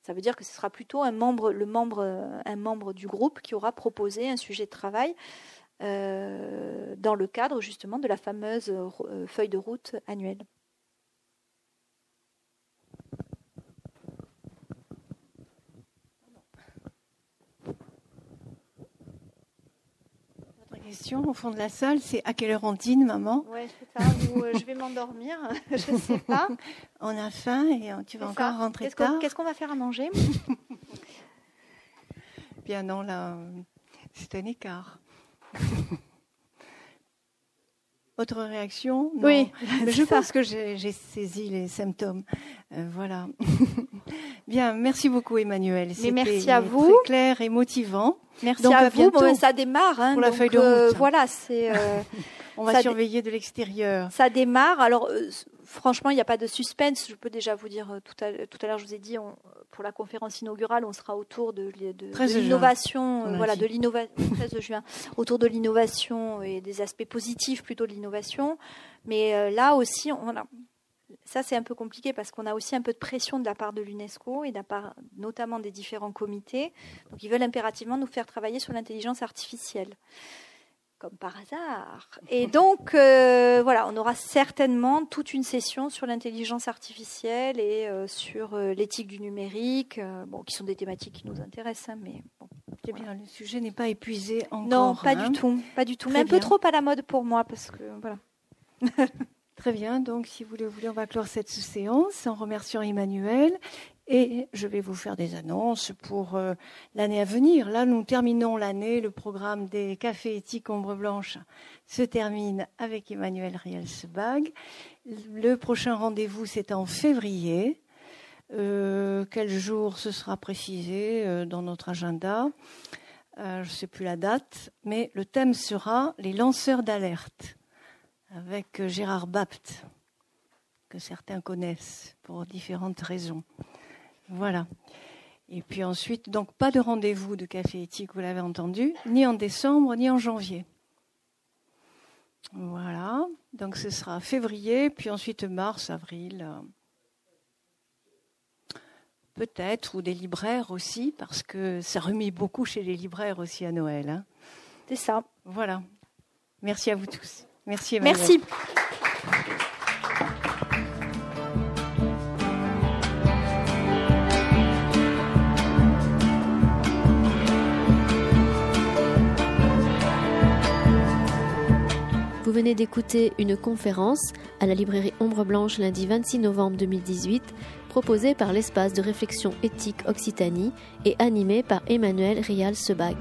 Ça veut dire que ce sera plutôt un membre, le membre, un membre du groupe qui aura proposé un sujet de travail euh, dans le cadre justement de la fameuse euh, feuille de route annuelle. Notre question au fond de la salle, c'est à quelle heure on dîne, maman? Oui, c'est ça, ou euh, je vais m'endormir, je ne sais pas. On a faim et tu vas encore rentrer tard? Qu'est-ce qu'on va faire à manger? Bien non, là, c'est un écart. Autre réaction? Oui, je pense que j'ai saisi les symptômes. Euh, voilà. Bien, merci beaucoup Emmanuel. Mais merci à vous. Très clair et motivant. Merci à, vous. ça démarre. Hein, pour la feuille de euh, route. voilà, c'est. Euh, On va surveiller de l'extérieur. Ça démarre. Alors, franchement, il n'y a pas de suspense. Je peux déjà vous dire, euh, tout à, tout à l'heure, je vous ai dit, on, pour la conférence inaugurale, on sera autour de, de, l'innovation, euh, voilà, de l'innovation, 13 de juin, autour de l'innovation et des aspects positifs plutôt de l'innovation. Mais euh, là aussi, on a, ça c'est un peu compliqué parce qu'on a aussi un peu de pression de la part de l'UNESCO et de la part notamment des différents comités. Donc ils veulent impérativement nous faire travailler sur l'intelligence artificielle comme par hasard. Et donc, euh, voilà, on aura certainement toute une session sur l'intelligence artificielle et euh, sur euh, l'éthique du numérique, bon, qui sont des thématiques qui nous intéressent, hein, mais bon. C'est bien, le sujet n'est pas épuisé encore. Non, pas du hein. tout, pas du tout, mais un peu trop à la mode pour moi, parce que voilà. Très bien, donc si vous le voulez, on va clore cette séance en remerciant Emmanuel et je vais vous faire des annonces pour euh, l'année à venir. Là, nous terminons l'année. Le programme des cafés éthiques Ombre Blanche se termine avec Emmanuel Rielsbag. Le prochain rendez-vous, c'est en février. Euh, quel jour ce sera précisé euh, dans notre agenda? Je ne sais plus la date, mais le thème sera les lanceurs d'alerte avec Gérard Bapt, que certains connaissent pour différentes raisons. Voilà. Et puis ensuite, donc pas de rendez-vous de café éthique, vous l'avez entendu, ni en décembre, ni en janvier. Voilà. Donc ce sera février, puis ensuite mars, avril. Peut-être, ou des libraires aussi, parce que ça remet beaucoup chez les libraires aussi à Noël. Hein. C'est ça. Voilà. Merci à vous tous. Merci Emmanuel. Merci. Vous venez d'écouter une conférence à la librairie Ombre Blanche lundi 26 novembre 2018, proposée par l'espace de réflexion éthique Occitanie et animée par Emmanuel Rial-Sebag.